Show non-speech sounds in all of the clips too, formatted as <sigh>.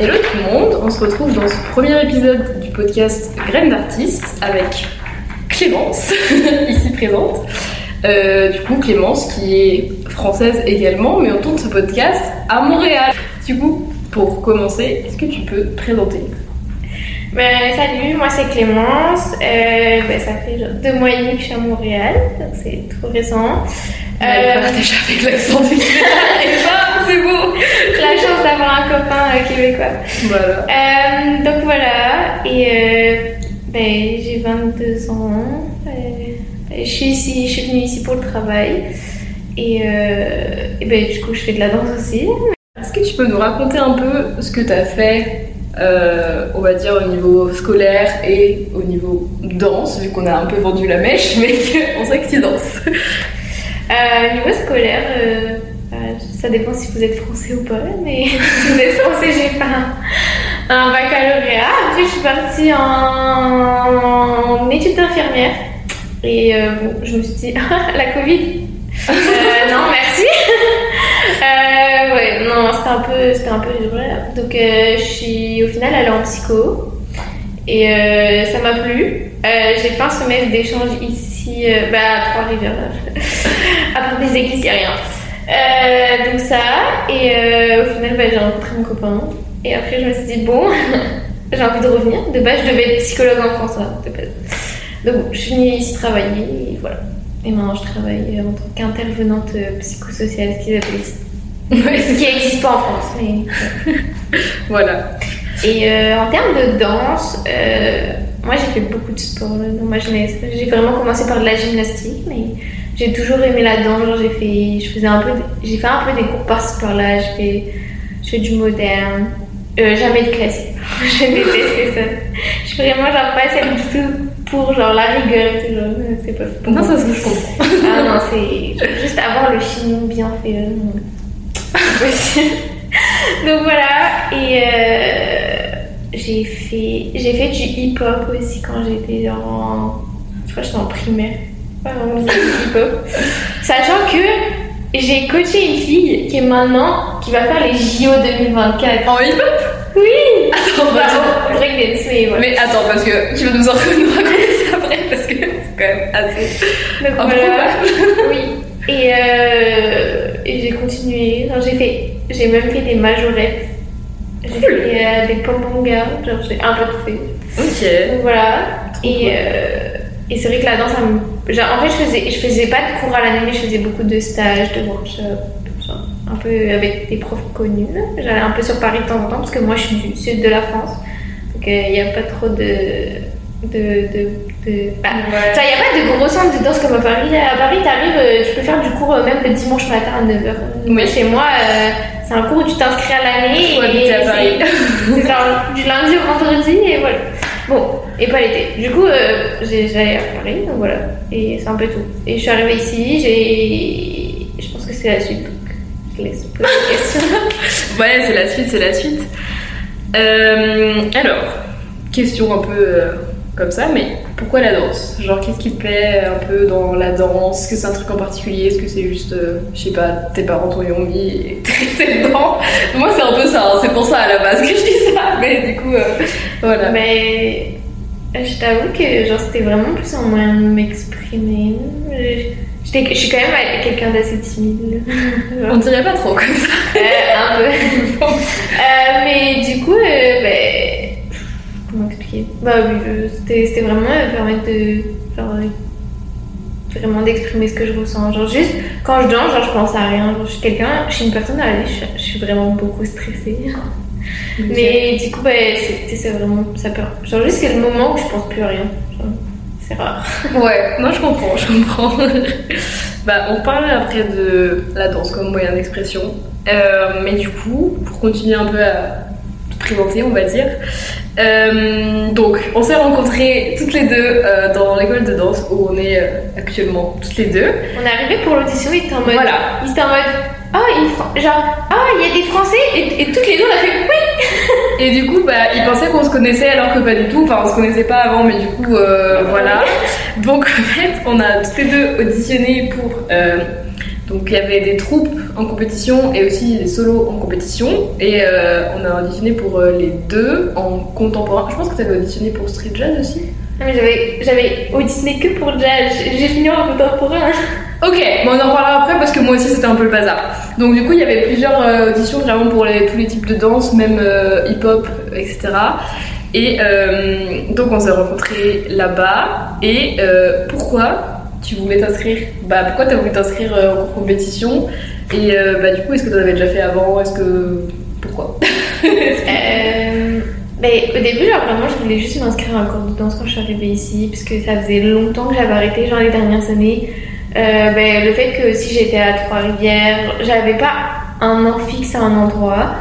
Hello tout le monde, on se retrouve dans ce premier épisode du podcast Graines d'artistes avec Clémence, <laughs> ici présente. Euh, du coup, Clémence qui est française également, mais on tourne ce podcast à Montréal. Du coup, pour commencer, est-ce que tu peux te présenter? Ben, salut, moi c'est Clémence. Euh, ben, ça fait genre deux mois et demi que je suis à Montréal, donc c'est trop récent. Euh, partage avec l'accent du <laughs> c'est beau. La chance d'avoir un copain euh, québécois. Voilà. Euh, donc voilà, et euh, ben, j'ai 22 ans. Je suis ici, je suis venue ici pour le travail. Et, et ben, du coup, je fais de la danse aussi. Est-ce que tu peux nous raconter un peu ce que tu as fait, euh, on va dire, au niveau scolaire et au niveau danse, vu qu'on a un peu vendu la mèche, <laughs> mais on sait que tu danses Euh, niveau scolaire, euh, ça dépend si vous êtes français ou pas, mais <laughs> si vous êtes français, j'ai fait un, un baccalauréat. Après, je suis partie en, études d'infirmière. Et euh, je me suis dit, <laughs> ah, la Covid Euh, Non, merci <laughs> Euh, Ouais, non, c'était un peu, c'était un peu dur. Donc, je suis au final allée en psycho. Et ça m'a plu. J'ai fait un semestre d'échange ici, bah, à Trois-Rivières. Après des églises, rien. Euh, donc ça, et euh, au final, bah, j'ai rencontré mon copain. Et après, je me suis dit, bon, <laughs> j'ai envie de revenir. De base, je devais être psychologue en France. hein, de base. Donc bon, je suis venue ici travailler, et voilà. Et maintenant, je travaille en tant qu'intervenante euh, psychosociale, ce qu'ils appellent ici. Ouais, <laughs> Ce qui n'existe pas en France, mais... <laughs> Voilà. Et euh, en termes de danse, euh, moi j'ai fait beaucoup de sport dans ma jeunesse. J'ai vraiment commencé par de la gymnastique, mais j'ai toujours aimé la danse. Genre, j'ai fait, je faisais un peu, j'ai fait un peu des cours par-ci par-là. Je fais, je fais du moderne, Euh, jamais de classique. <laughs> je détestais ça. Je suis vraiment genre pas celle du tout pour genre la rigueur et tout. Genre, c'est pas pour Non, ça se je comprends. Ah non, c'est juste avoir le chignon bien fait. C'est possible. <laughs> Donc voilà, et euh, j'ai fait, j'ai fait du hip-hop aussi quand j'étais en. Je crois que j'étais en primaire. Sachant que j'ai coaché une fille qui est maintenant, qui va faire les JO 2024. En hip-hop Oui Attends, Bah, breakdance, mais voilà. Mais attends, parce que tu vas nous en <laughs> nous raconter ça après, parce que c'est quand même assez. Donc voilà. oui. Et, euh, et j'ai continué. J'ai fait, j'ai même fait des majorettes. J'ai Cool. fait euh, des pompons genre j'ai un peu fait. Ok. Donc voilà. Trop Et, cool. euh, et c'est vrai que la danse, ça me- genre, en fait, je faisais, je faisais pas de cours à l'année, mais je faisais beaucoup de stages, de workshops, genre, un peu avec des profs connus. J'allais un peu sur Paris de temps en temps, parce que moi, je suis du sud de la France. Donc il n'y a pas trop de. de, de, de- bah, Ouais. N'y a pas de gros centre de danse comme à Paris. À Paris, t'arrives, euh, tu peux faire du cours euh, même le dimanche matin à 9h. Oui. Chez moi, euh, c'est un cours où tu t'inscris à l'année. Faut habiter à Paris. C'est <laughs> du lundi au vendredi et voilà. Bon, et pas l'été. Du coup, euh, j'allais à Paris, donc voilà. Et c'est un peu tout. Et je suis arrivée ici, j'ai. Je pense que c'est la suite, je laisse poser la question. <laughs> Ouais, c'est la suite, c'est la suite. Euh, alors, question un peu euh, comme ça, mais pourquoi la danse? Genre, qu'est-ce qui te plaît un peu dans la danse? Est-ce que c'est un truc en particulier? Est-ce que c'est juste, euh, je sais pas, tes parents t'ont mis et t'es dedans? Moi, c'est un peu ça, hein, c'est pour ça à la base que je dis ça, mais du coup, euh, voilà. Mais euh, je t'avoue que genre c'était vraiment plus un moyen de m'exprimer. Je- suis quand même quelqu'un d'assez timide. <laughs> On dirait pas trop comme ça. Euh, un peu. <laughs> Mais du coup, euh, Bah oui, c'était vraiment euh, permettre de genre, euh, vraiment d'exprimer ce que je ressens. Genre juste quand je danse, genre je pense à rien. Genre, je suis quelqu'un, je suis une personne à la je, je suis vraiment beaucoup stressée. <laughs> Mais du coup, bah, c'est vraiment ça peut. Genre juste c'est le moment où je pense plus à rien. C'est rare. <laughs> Ouais, moi je comprends, je comprends. <laughs> bah, on parlera après de la danse comme moyen d'expression. Euh, mais du coup, pour continuer un peu à te présenter, on va dire. Euh, donc, on s'est rencontrés toutes les deux euh, dans l'école de danse où on est euh, actuellement, toutes les deux. On est arrivé pour l'audition, il était en mode. Voilà. Il était en mode. Ah, il, genre, ah, il y a des Français et, et toutes les deux on a fait oui. Et du coup, bah, ils pensaient qu'on se connaissait alors que pas du tout. Enfin, on se connaissait pas avant, mais du coup, voilà. <laughs> Donc, en fait, on a toutes les deux auditionné pour Donc il y avait des troupes en compétition et aussi des solos en compétition. Et euh, on a auditionné pour euh, les deux en contemporain. Je pense que tu avais auditionné pour Street Jazz aussi. Ah, mais j'avais, j'avais auditionné que pour jazz. J'ai fini en contemporain. <laughs> Ok, bon, on en reparlera après parce que moi aussi c'était un peu le bazar. Donc du coup il y avait plusieurs euh, auditions vraiment pour les- tous les types de danse, même hip-hop, etc. Et donc on s'est rencontrés là-bas. Et pourquoi tu voulais t'inscrire Bah pourquoi t'as voulu t'inscrire euh, en compétition? Et euh, bah du coup est-ce que t'en avais déjà fait avant? Est-ce que pourquoi? <laughs> Euh, au début, genre vraiment, je voulais juste m'inscrire à un cours de danse quand je suis arrivée ici, parce que ça faisait longtemps que j'avais arrêté, genre les dernières années. Euh, ben, le fait que si j'étais à Trois-Rivières, j'avais pas un an fixe à un endroit.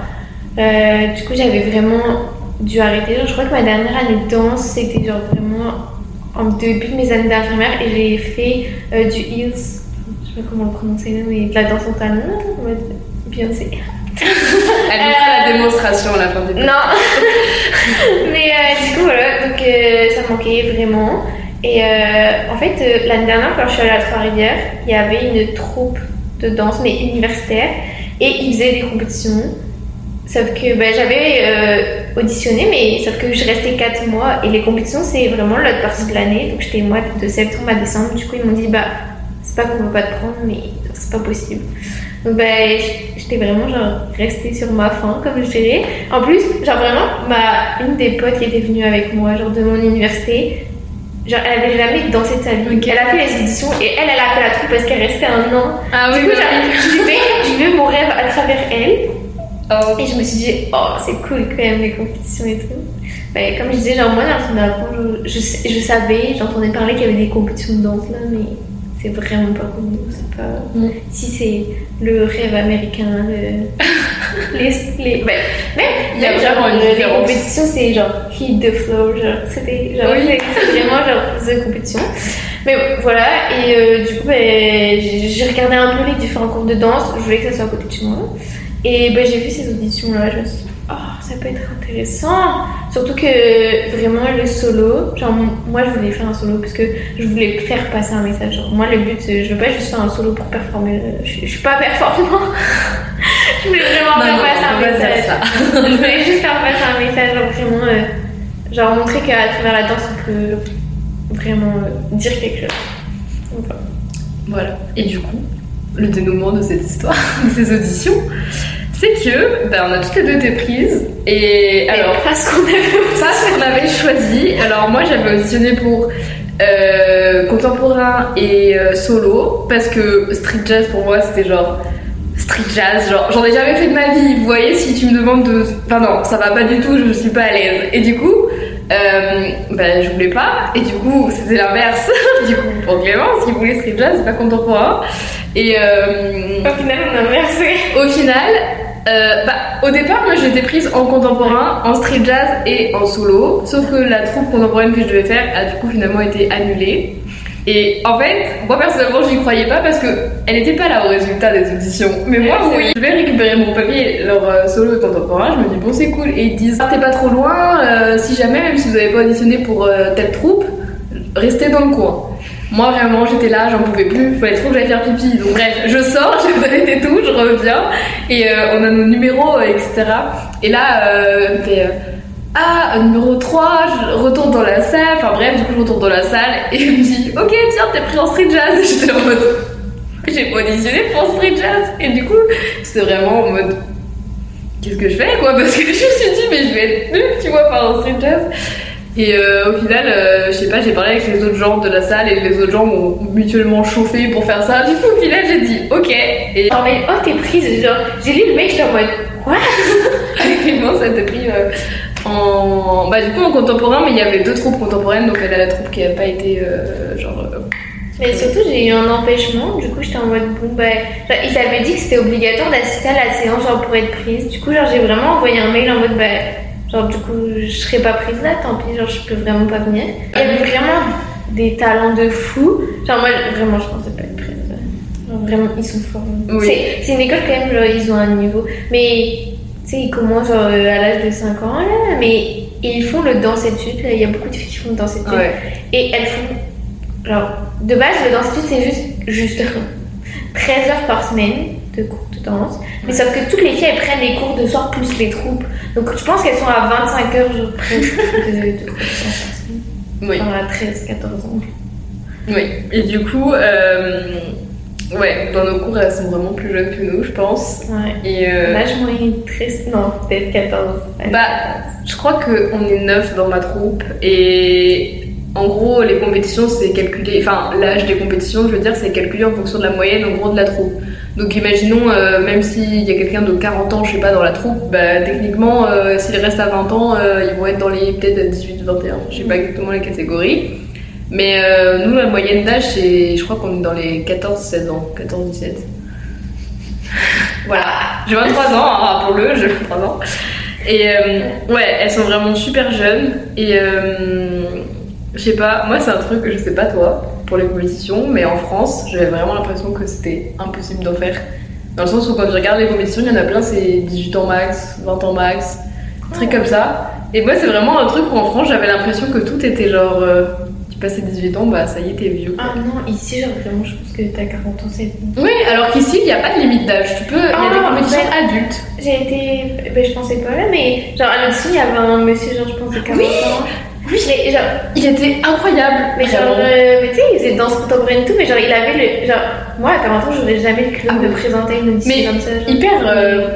Du coup, j'avais vraiment dû arrêter. Genre, je crois que ma dernière année de danse, c'était genre vraiment en début de mes années d'infirmière, et j'ai fait euh, du heels, je sais pas comment le prononcer, mais de la danse en talons, en mode Beyoncé. Elle nous fera la démonstration à la fin du Non. <laughs> Mais euh, du coup, voilà, donc euh, ça manquait vraiment. Et euh, en fait, euh, l'année dernière, quand je suis allée à Trois-Rivières, il y avait une troupe de danse, mais universitaire, et ils faisaient des compétitions. Sauf que ben, j'avais euh, auditionné, mais sauf que je restais 4 mois, et les compétitions, c'est vraiment l'autre partie de l'année. Donc j'étais moi de septembre à décembre. Du coup, ils m'ont dit, bah, c'est pas qu'on veut pas te prendre, mais c'est pas possible. Donc ben, j'étais vraiment genre restée sur ma faim, comme je dirais. En plus, genre vraiment, ma, une des potes qui était venue avec moi, genre de mon université, genre elle avait jamais dansé de sa vie. Elle a fait les auditions et elle, elle a fait la troupe parce qu'elle restait un an. Ah du coup, genre, je vivais, je vivais mon rêve à travers elle. Oh, Et je me suis dit, oh, c'est cool quand même les compétitions et tout. Ben, comme je disais, genre moi, dans son enfant, je, je, je savais, j'entendais parler qu'il y avait des compétitions de danse là, mais c'est vraiment pas comme nous. C'est pas. Mm. Si c'est le rêve américain, le- <laughs> les. les ben, même, Il y a même, vraiment genre, une les compétitions, c'est genre hit the flow, genre, c'était genre, Oui. c'est- vraiment genre the compétition. Mais voilà, et euh, du coup, ben, j'ai j'ai regardé un peu les différents cours de danse, je voulais que ça soit à côté de chez moi. Et ben, j'ai vu ces auditions-là, je me suis dit, oh, ça peut être intéressant. Surtout que vraiment le solo, genre moi je voulais faire un solo parce que je voulais faire passer un message. Genre, moi le but, c'est- je veux pas juste faire un solo pour performer, je, je suis pas performant. <laughs> je voulais vraiment Non, faire non, passer un message. ça. je voulais juste faire passer un message, genre vraiment, euh, genre montrer qu'à travers la danse on peut vraiment euh, dire quelque chose. Donc. Voilà. Et du coup, le dénouement de cette histoire, <laughs> de ces auditions, c'est que ben, on a toutes les deux été prises. Et alors, pas ce qu'on <laughs> avait ça, ce qu'on avait choisi. Alors, moi, j'avais auditionné pour euh, contemporain et euh, solo parce que street jazz pour moi, c'était genre. Street jazz, genre j'en ai jamais fait de ma vie. Vous voyez, si tu me demandes de. Enfin, non, ça va pas du tout, je suis pas à l'aise. Et du coup, euh, ben, je voulais pas. Et du coup, c'était l'inverse. <laughs> du coup, pour Clémence, qui voulait street jazz, c'est pas contemporain. Et euh, Au final, on a inversé. au final, euh, bah, au départ, moi j'étais prise en contemporain, en street jazz et en solo. Sauf que la troupe contemporaine que je devais faire a du coup finalement été annulée. Et en fait, moi personnellement, j'y croyais pas parce que elle n'était pas là au résultat des auditions. Mais moi, oui. Je vais récupérer mon papier, leur euh, solo contemporain. Je me dis, bon, c'est cool. Et ils disent, partez pas trop loin. euh, si jamais, même si vous n'avez pas auditionné pour euh, telle troupe, restez dans le coin. Moi vraiment j'étais là, j'en pouvais plus, il fallait trop que j'aille faire pipi. Donc bref, je sors, <laughs> je donne et tout, je reviens et euh, on a nos numéros, etc. Et là, euh, ah, numéro 3, je retourne dans la salle, enfin bref, du coup je retourne dans la salle et elle me dit, ok tiens, t'es pris en street jazz. <laughs> J'étais en mode, j'ai auditionné pour street jazz. Et du coup, c'était vraiment en mode, qu'est-ce que je fais quoi? <laughs> Parce que je me suis dit, mais je vais être nulle, tu vois, par un street jazz. Et euh, au final, euh, je sais pas, j'ai parlé avec les autres gens de la salle et les autres gens m'ont mutuellement chauffé pour faire ça. Du coup, au final, j'ai dit ok. Et oh, t'es prise. Genre, j'ai lu le mec, j'étais en mode, quoi <laughs> effectivement, ça a été pris euh, en. Bah, du coup, en contemporain, mais il y avait deux troupes contemporaines, donc elle a la troupe qui a pas été euh, genre. euh, Mais surtout, j'ai eu un empêchement. Du coup, j'étais en mode, bon, bah. genre, ils avaient dit que c'était obligatoire d'assister à la séance, genre, pour être prise. Du coup, genre, j'ai vraiment envoyé un mail en mode, bah. Genre, du coup, je serais pas prise là, tant pis, genre, je peux vraiment pas venir. Il y avait vraiment des talents de fou. Genre, moi, vraiment, je pensais pas être prise. Genre, vraiment, ils sont forts. Oui. C'est- C'est une école quand même, genre, ils ont un niveau. Mais, sais, ils commencent euh, à l'âge de 5 ans, là, mais ils font le danse-études. là. Il y a beaucoup de filles qui font le danse-études. Ouais. Et elles font. Genre, de base, le danse-études, c'est juste. Juste. <laughs> 13 heures par semaine de cours de danse. Mais sauf que toutes les filles, elles prennent les cours de soir plus les troupes. Donc je pense qu'elles sont à 25 heures genre, presque de, de cours de danse par semaine. Oui. À 13, 14 ans. Oui. Et du coup, euh, ouais, dans nos cours, elles sont vraiment plus jeunes que nous, je pense. Ouais. Et euh, L'âge moyen est 13, non, peut-être 14. Ouais. Bah, je crois qu'on est neuf dans ma troupe et en gros, les compétitions, c'est calculé, enfin, l'âge des compétitions, je veux dire, c'est calculé en fonction de la moyenne, en gros, de la troupe. Donc, imaginons, euh, même s'il y a quelqu'un de 40 ans, je sais pas, dans la troupe, bah, techniquement, euh, s'il reste à 20 ans, euh, ils vont être dans les peut-être 18-21, je sais pas exactement les catégories. Mais euh, nous, la moyenne d'âge, c'est, je crois qu'on est dans les 14-16 ans, 14-17. <laughs> voilà, j'ai 23 ans, hein, rappelons-le, j'ai 23 ans. Et euh, ouais, elles sont vraiment super jeunes. Et euh, je sais pas, moi c'est un truc que je sais pas toi pour les compétitions, mais en France, j'avais vraiment l'impression que c'était impossible d'en faire. Dans le sens où quand je regarde les compétitions, il y en a plein, c'est 18 ans max, 20 ans max, trucs comme ça. Et moi, c'est vraiment un truc où en France, j'avais l'impression que tout était genre, passais 18 ans, bah ça y est, t'es vieux. quoi. Ah non, ici, genre vraiment, je pense que t'as 40 ans, c'est bon. Oui, alors qu'ici, il n'y a pas de limite d'âge. Tu peux, il y a Ah, des compétitions ouais. adultes. J'ai été. Ben, je pensais pas là, mais genre à l'audition, il y avait un monsieur, genre, je pense, de 40 Oui. ans. Oui. Mais genre, Il était incroyable. mais genre, euh, mais tu sais, il faisait danse contemporaine et tout, mais genre, il avait le. Genre, moi à 40 ans, j'aurais jamais le culot Ah de oui. présenter une audition Mais comme ça. genre. hyper, euh,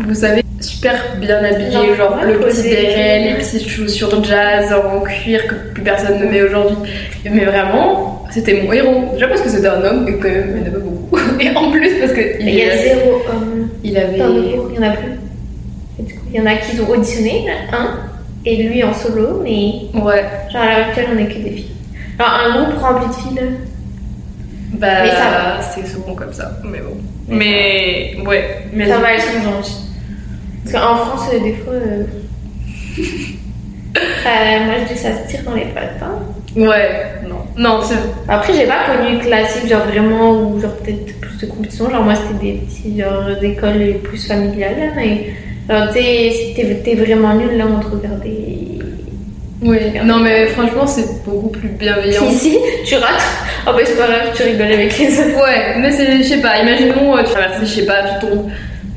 vous savez, super bien habillé, Genre, genre, le petit béret, les petites chaussures jazz en cuir que plus personne ne met aujourd'hui. Mais vraiment, c'était mon héros. Déjà parce que c'était un homme et quand même, il n'y en a pas beaucoup. <laughs> Et en plus parce que il, il y a zéro homme il avait. dans le cours, il y en a plus. Et du coup, il y en a qui ont auditionné, un, et lui en solo, mais Ouais, genre à l'heure actuelle, on est que des filles. Alors, un groupe rempli de filles, bah, Mais ça c'est souvent comme ça. Mais bon. Mais Mais, ouais. Mais Ça va, elles sont gentilles. Parce qu'en France, euh, des fois. euh, <laughs> moi, je dis ça se tire dans les pattes. hein. Ouais, non. Non, c'est. Après, j'ai pas connu classique, genre vraiment, ou genre peut-être plus de compétition. Genre, moi, c'était des petits, genre, d'écoles plus familiales, là, mais. Genre, tu sais, si t'es vraiment nul, là, on te regardait. Oui, non, mais franchement, c'est beaucoup plus bienveillant. Ici, tu rates. Oh, bah, c'est pas grave, tu rigoles avec les autres. Ouais, mais c'est, je sais pas, imaginons, euh, tu traverses, je sais pas, tu tombes.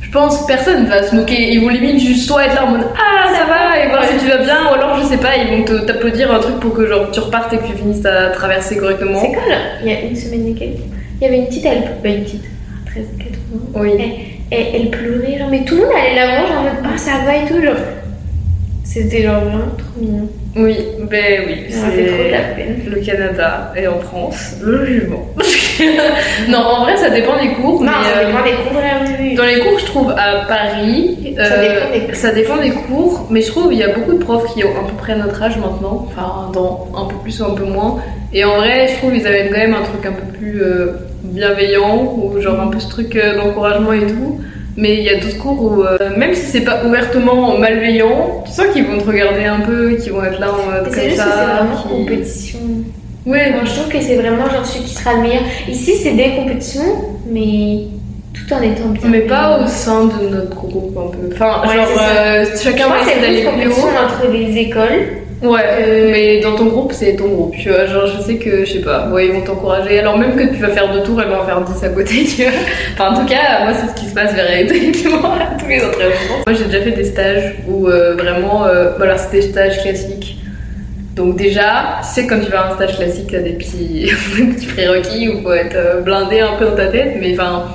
Je pense que personne va se moquer. Ils vont limite juste toi être là en mode Ah, ça va, et voir si tu vas bien, ou alors je sais pas, ils vont te, t'applaudir un truc pour que genre tu repartes et que tu finisses ta traversée correctement. C'est quand, là Il y a une semaine et quelques. Il y avait une petite, elle. Bah, une petite. 13, 14 ans. Oui. Elle, elle, elle pleurait, genre, mais tout le monde allait la voir, genre, en mode, ah, ça va et tout, genre. C'était genre vraiment trop mignon. Oui, ben oui, fait trop de la c'est peine. le Canada et en France, le jugement. <laughs> <laughs> non, en vrai, ça dépend des cours. Non, mais, ça euh, dépend des cours, là, oui. Dans les cours, je trouve à Paris, Ça euh, dépend des cours. ça dépend des cours, mais je trouve il y a beaucoup de profs qui ont à peu près notre âge maintenant, enfin dans un peu plus ou un peu moins. Et en vrai, je trouve ils avaient quand même un truc un peu plus euh, bienveillant ou genre un peu ce truc euh, d'encouragement et tout. Mais il y a d'autres cours où, euh, même si c'est pas ouvertement malveillant, tu sens qu'ils vont te regarder un peu, qu'ils vont être là en mode comme ça. c'est vraiment qui- compétition. Ouais, Moi, je trouve que c'est vraiment genre celui qui sera le meilleur. Ici, c'est des compétitions, mais tout en étant bien. mais pas au sein de notre groupe un peu. Enfin, Ouais, genre euh, chacun va essayer c'est d'aller plus haut. entre les écoles. Ouais, Euh, mais dans ton groupe, c'est ton groupe, tu vois. Genre, je sais que, je sais pas, ouais, ils vont t'encourager. Alors, même que tu vas faire deux tours, elle va en faire 10 à côté, <laughs> tu vois. Enfin, en tout cas, moi, c'est ce qui se passe véritablement <laughs> à tous les entraînements. Moi, j'ai déjà fait des stages où euh, vraiment, euh, voilà, c'était stage classique. Donc, déjà, tu sais, quand tu vas à un stage classique, t'as des petits, <laughs> des petits prérequis où faut être euh, blindé un peu dans ta tête, mais enfin.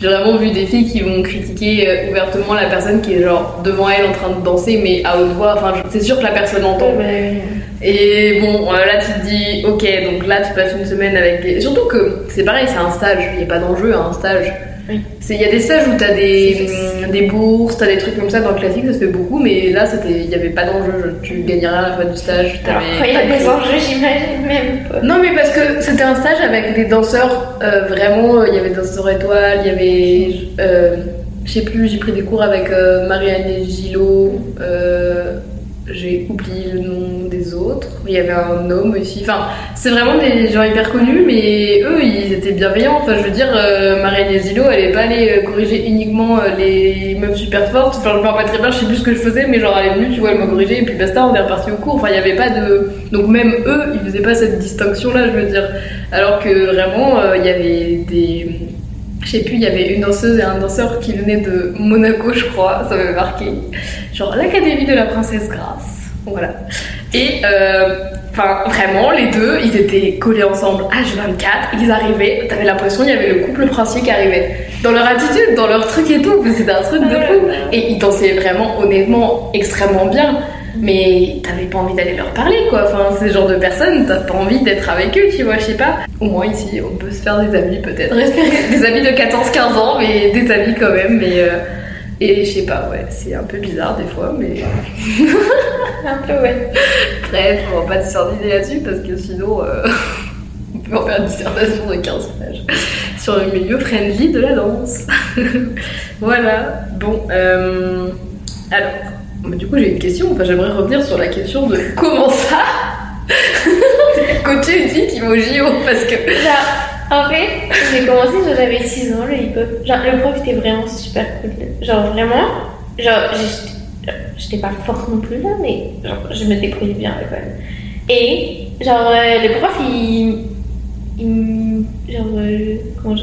J'ai vraiment vu des filles qui vont critiquer euh, ouvertement la personne qui est genre devant elle en train de danser mais à haute voix. Enfin, c'est sûr que la personne entend. Ouais, Et bon, euh, là tu te dis, ok, donc là tu passes une semaine avec des. Surtout que c'est pareil, c'est un stage, il n'y a pas d'enjeu à un stage. Oui. Il y a des stages où t'as des, C'est- hum, des bourses, t'as des trucs comme ça dans le classique, ça se fait beaucoup, mais là c'était- il n'y avait pas d'enjeu, tu gagnais rien à la fin du stage. Il y a des enjeux, j'imagine même pas. Non, mais parce que c'était un stage avec des danseurs, euh, vraiment, euh, il y avait danseurs étoiles, il y avait. euh, je sais plus, j'ai pris des cours avec euh, Marianne Gillot, j'ai oublié le nom Il y avait un homme aussi. Enfin, c'est vraiment des gens hyper connus, mais eux, ils étaient bienveillants. Enfin, je veux dire, euh, Marianne elle est pas allée euh, corriger uniquement euh, les meufs super fortes. Enfin, je rappelle pas très bien, je sais plus ce que je faisais, mais genre, elle est venue, tu vois, elle m'a corrigé, et puis basta, on est reparti au cours. Enfin, il y avait pas de. Donc, même eux, ils faisaient pas cette distinction-là, je veux dire. Alors que vraiment, euh, il y avait des je sais plus, il y avait une danseuse et un danseur qui venaient de Monaco, je crois, ça m'avait marqué. Genre l'Académie de la Princesse Grace. Voilà. Et euh, enfin, vraiment, les deux, ils étaient collés ensemble. H24, ils arrivaient, t'avais l'impression qu'il y avait le couple princier qui arrivait. Dans leur attitude, dans leur truc et tout, c'était un truc de fou. Et ils dansaient vraiment, honnêtement, extrêmement bien. Mais t'avais pas envie d'aller leur parler, quoi. Enfin, ces genres de personnes, t'as pas envie d'être avec eux, tu vois, je sais pas. Au moins ici, on peut se faire des amis, peut-être. <laughs> Des amis de 14-15 ans, mais des amis quand même. Mais euh, Et je sais pas, ouais, c'est un peu bizarre des fois, mais. <laughs> Un peu, ouais. Bref, on va pas disserter là-dessus parce que sinon, euh, <laughs> on peut en faire une dissertation de 15 pages sur le milieu friendly de la danse. <laughs> voilà, bon, euh, alors, bah, du coup, j'ai une question. Enfin, j'aimerais revenir sur la question de comment ça coacher une fille qui va au JO parce que. Genre, en fait, j'ai commencé quand j'avais 6 ans, le hip-hop. Genre, le prof était vraiment super cool. Genre, vraiment, genre, j'étais pas forte non plus là, mais genre, je me débrouillais bien à l'école. Et, genre, euh, le prof, il. il genre, euh, comment je.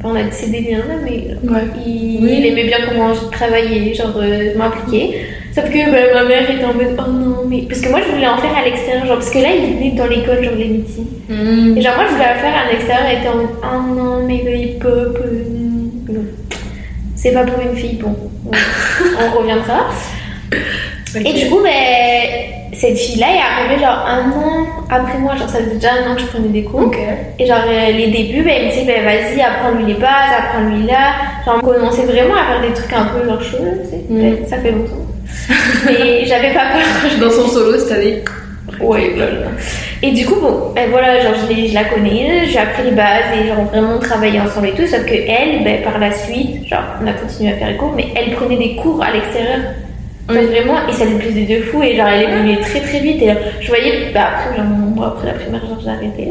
pas On a décidé bien là, mais Ouais. il, Oui. il aimait bien comment je travaillais, genre euh, je m'impliquais. Sauf que bah, ma mère était en mode oh non, mais. Parce que moi je voulais en faire à l'extérieur, genre parce que là il venait dans l'école, genre les meetings. Hmm. Et genre moi je voulais en faire à l'extérieur et était en mode oh non, mais le hip hop, euh, c'est pas pour une fille, bon, <laughs> on, reviendra. Et du coup, ben, cette fille-là est arrivée genre un an après moi, genre ça faisait déjà un an que je prenais des cours. Et genre euh, les débuts, ben, elle me disait ben, vas-y, apprends-lui les bases, apprends-lui là. Genre on commençait vraiment à faire des trucs un peu genre chauds, tu sais. Mm. Ben, ça fait longtemps. <laughs> Mais j'avais pas peur. <laughs> Dans son solo cette année. Ouais. Et du coup, bon, ben voilà, genre je, la connais, j'ai appris les bases et genre vraiment travaillé ensemble et tout, sauf que elle, ben, par la suite, genre on a continué à faire les cours, mais elle prenait des cours à l'extérieur. Oui. vraiment, et ça lui plaisait de fou, et genre elle évoluait très très vite, et genre, je voyais, bah après, genre, après la primaire, genre j'ai arrêté,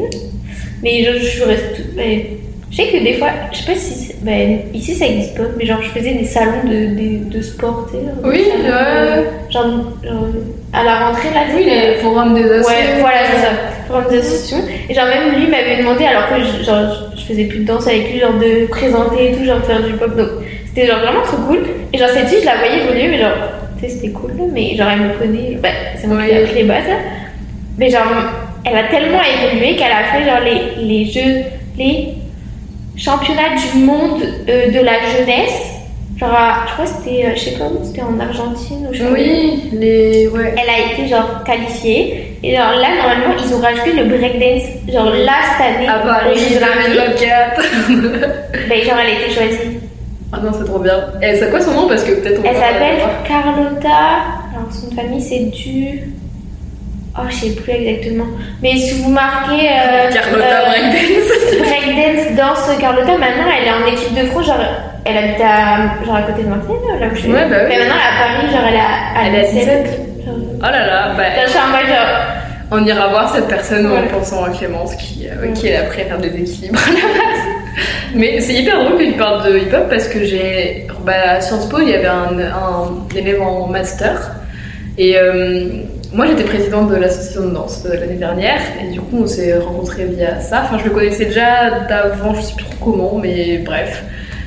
mais genre, je suis restée, je sais que des fois, je sais pas si, ben, ici ça existe pas, mais genre je faisais des salons de, de, de sport, tu sais. Oui, salons, ouais. Genre, genre, à la rentrée, là, tu Oui, sais, les forums des assos. Ouais, voilà, c'est ça. Forum des associations. Et genre, même lui m'avait demandé, alors que je, genre, je faisais plus de danse avec lui, genre de présenter et tout, genre de faire du pop. Donc, c'était genre vraiment trop cool. Et genre, cette fille, je la voyais évoluer, mais genre, tu sais, c'était cool, mais genre, elle me connaît. Bah, c'est moi qui ai appris les bases, là. Mais genre, elle a tellement évolué qu'elle a fait, genre, les, les jeux, les championnats du monde euh, de la jeunesse. Genre, à- je crois que c'était, euh, je sais pas où, c'était en Argentine ou je sais où. Oui, les. Ouais. Elle a été genre qualifiée. Et genre là, normalement, ils ont rajouté le breakdance. Genre là, cette année, Ah bah, Jeux Olympiques. 2024. Ben, genre, elle a été choisie. Ah non, c'est trop bien. Et c'est quoi son nom? Parce que peut-être on Elle s'appelle. Carlotta. Alors, son famille, c'est du. Oh, je sais plus exactement. Mais si vous marquez. euh, Carlotta euh, Breakdance. <laughs> Breakdance, danse Carlotta, maintenant elle est en équipe de France, genre elle habite à, genre à côté de Marseille, là où je suis. Ouais, bah oui. Mais maintenant elle est à Paris, genre elle à Elle est à 17. 17. Genre, Oh là là, bah, je suis en mode genre. on ira voir cette personne en pensant à Clémence qui, euh, Ouais. qui est prête à faire des équilibres à la base. Mais c'est hyper drôle que tu parles de hip-hop parce que j'ai. Bah, à Sciences Po, il y avait un, un élève en master. Et euh, moi, j'étais présidente de l'association de danse l'année dernière. Et du coup, on s'est rencontrés via ça. Enfin, je le connaissais déjà d'avant, je sais plus trop comment, mais bref.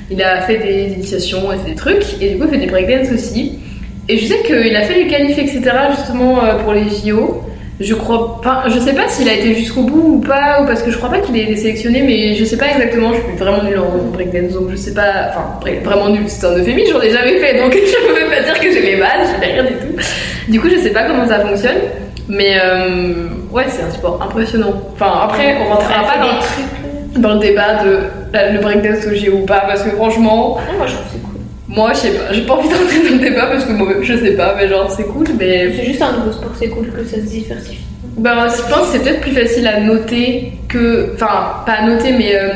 Il a fait des initiations et fait des trucs. Et du coup, il fait des breakdance aussi. Et je sais qu'il a fait du qualif, etc. justement euh, pour les JO. Je crois pas, je sais pas s'il a été jusqu'au bout ou pas, ou parce que je crois pas qu'il ait été sélectionné, mais je sais pas exactement, je suis vraiment nulle en breakdance, donc je sais pas, enfin, vraiment nulle, c'est un euphémisme, j'en ai jamais fait, donc <laughs> je peux pas dire que j'ai les bases, je fais rien du tout. Du coup, je sais pas comment ça fonctionne, mais euh, ouais, c'est un sport impressionnant. Enfin, après, on rentrera pas dans, des trucs. dans le débat de la- le breakdance au JO ou pas, parce que franchement, Ah, moi je trouve que c'est cool. moi, je sais pas, j'ai pas envie d'entrer dans le débat parce que moi-même, je sais pas, mais genre, c'est cool, mais. C'est juste un nouveau sport, c'est cool que ça se diversifie. Bah, je pense que c'est peut-être plus facile à noter que. Enfin, pas à noter, mais euh,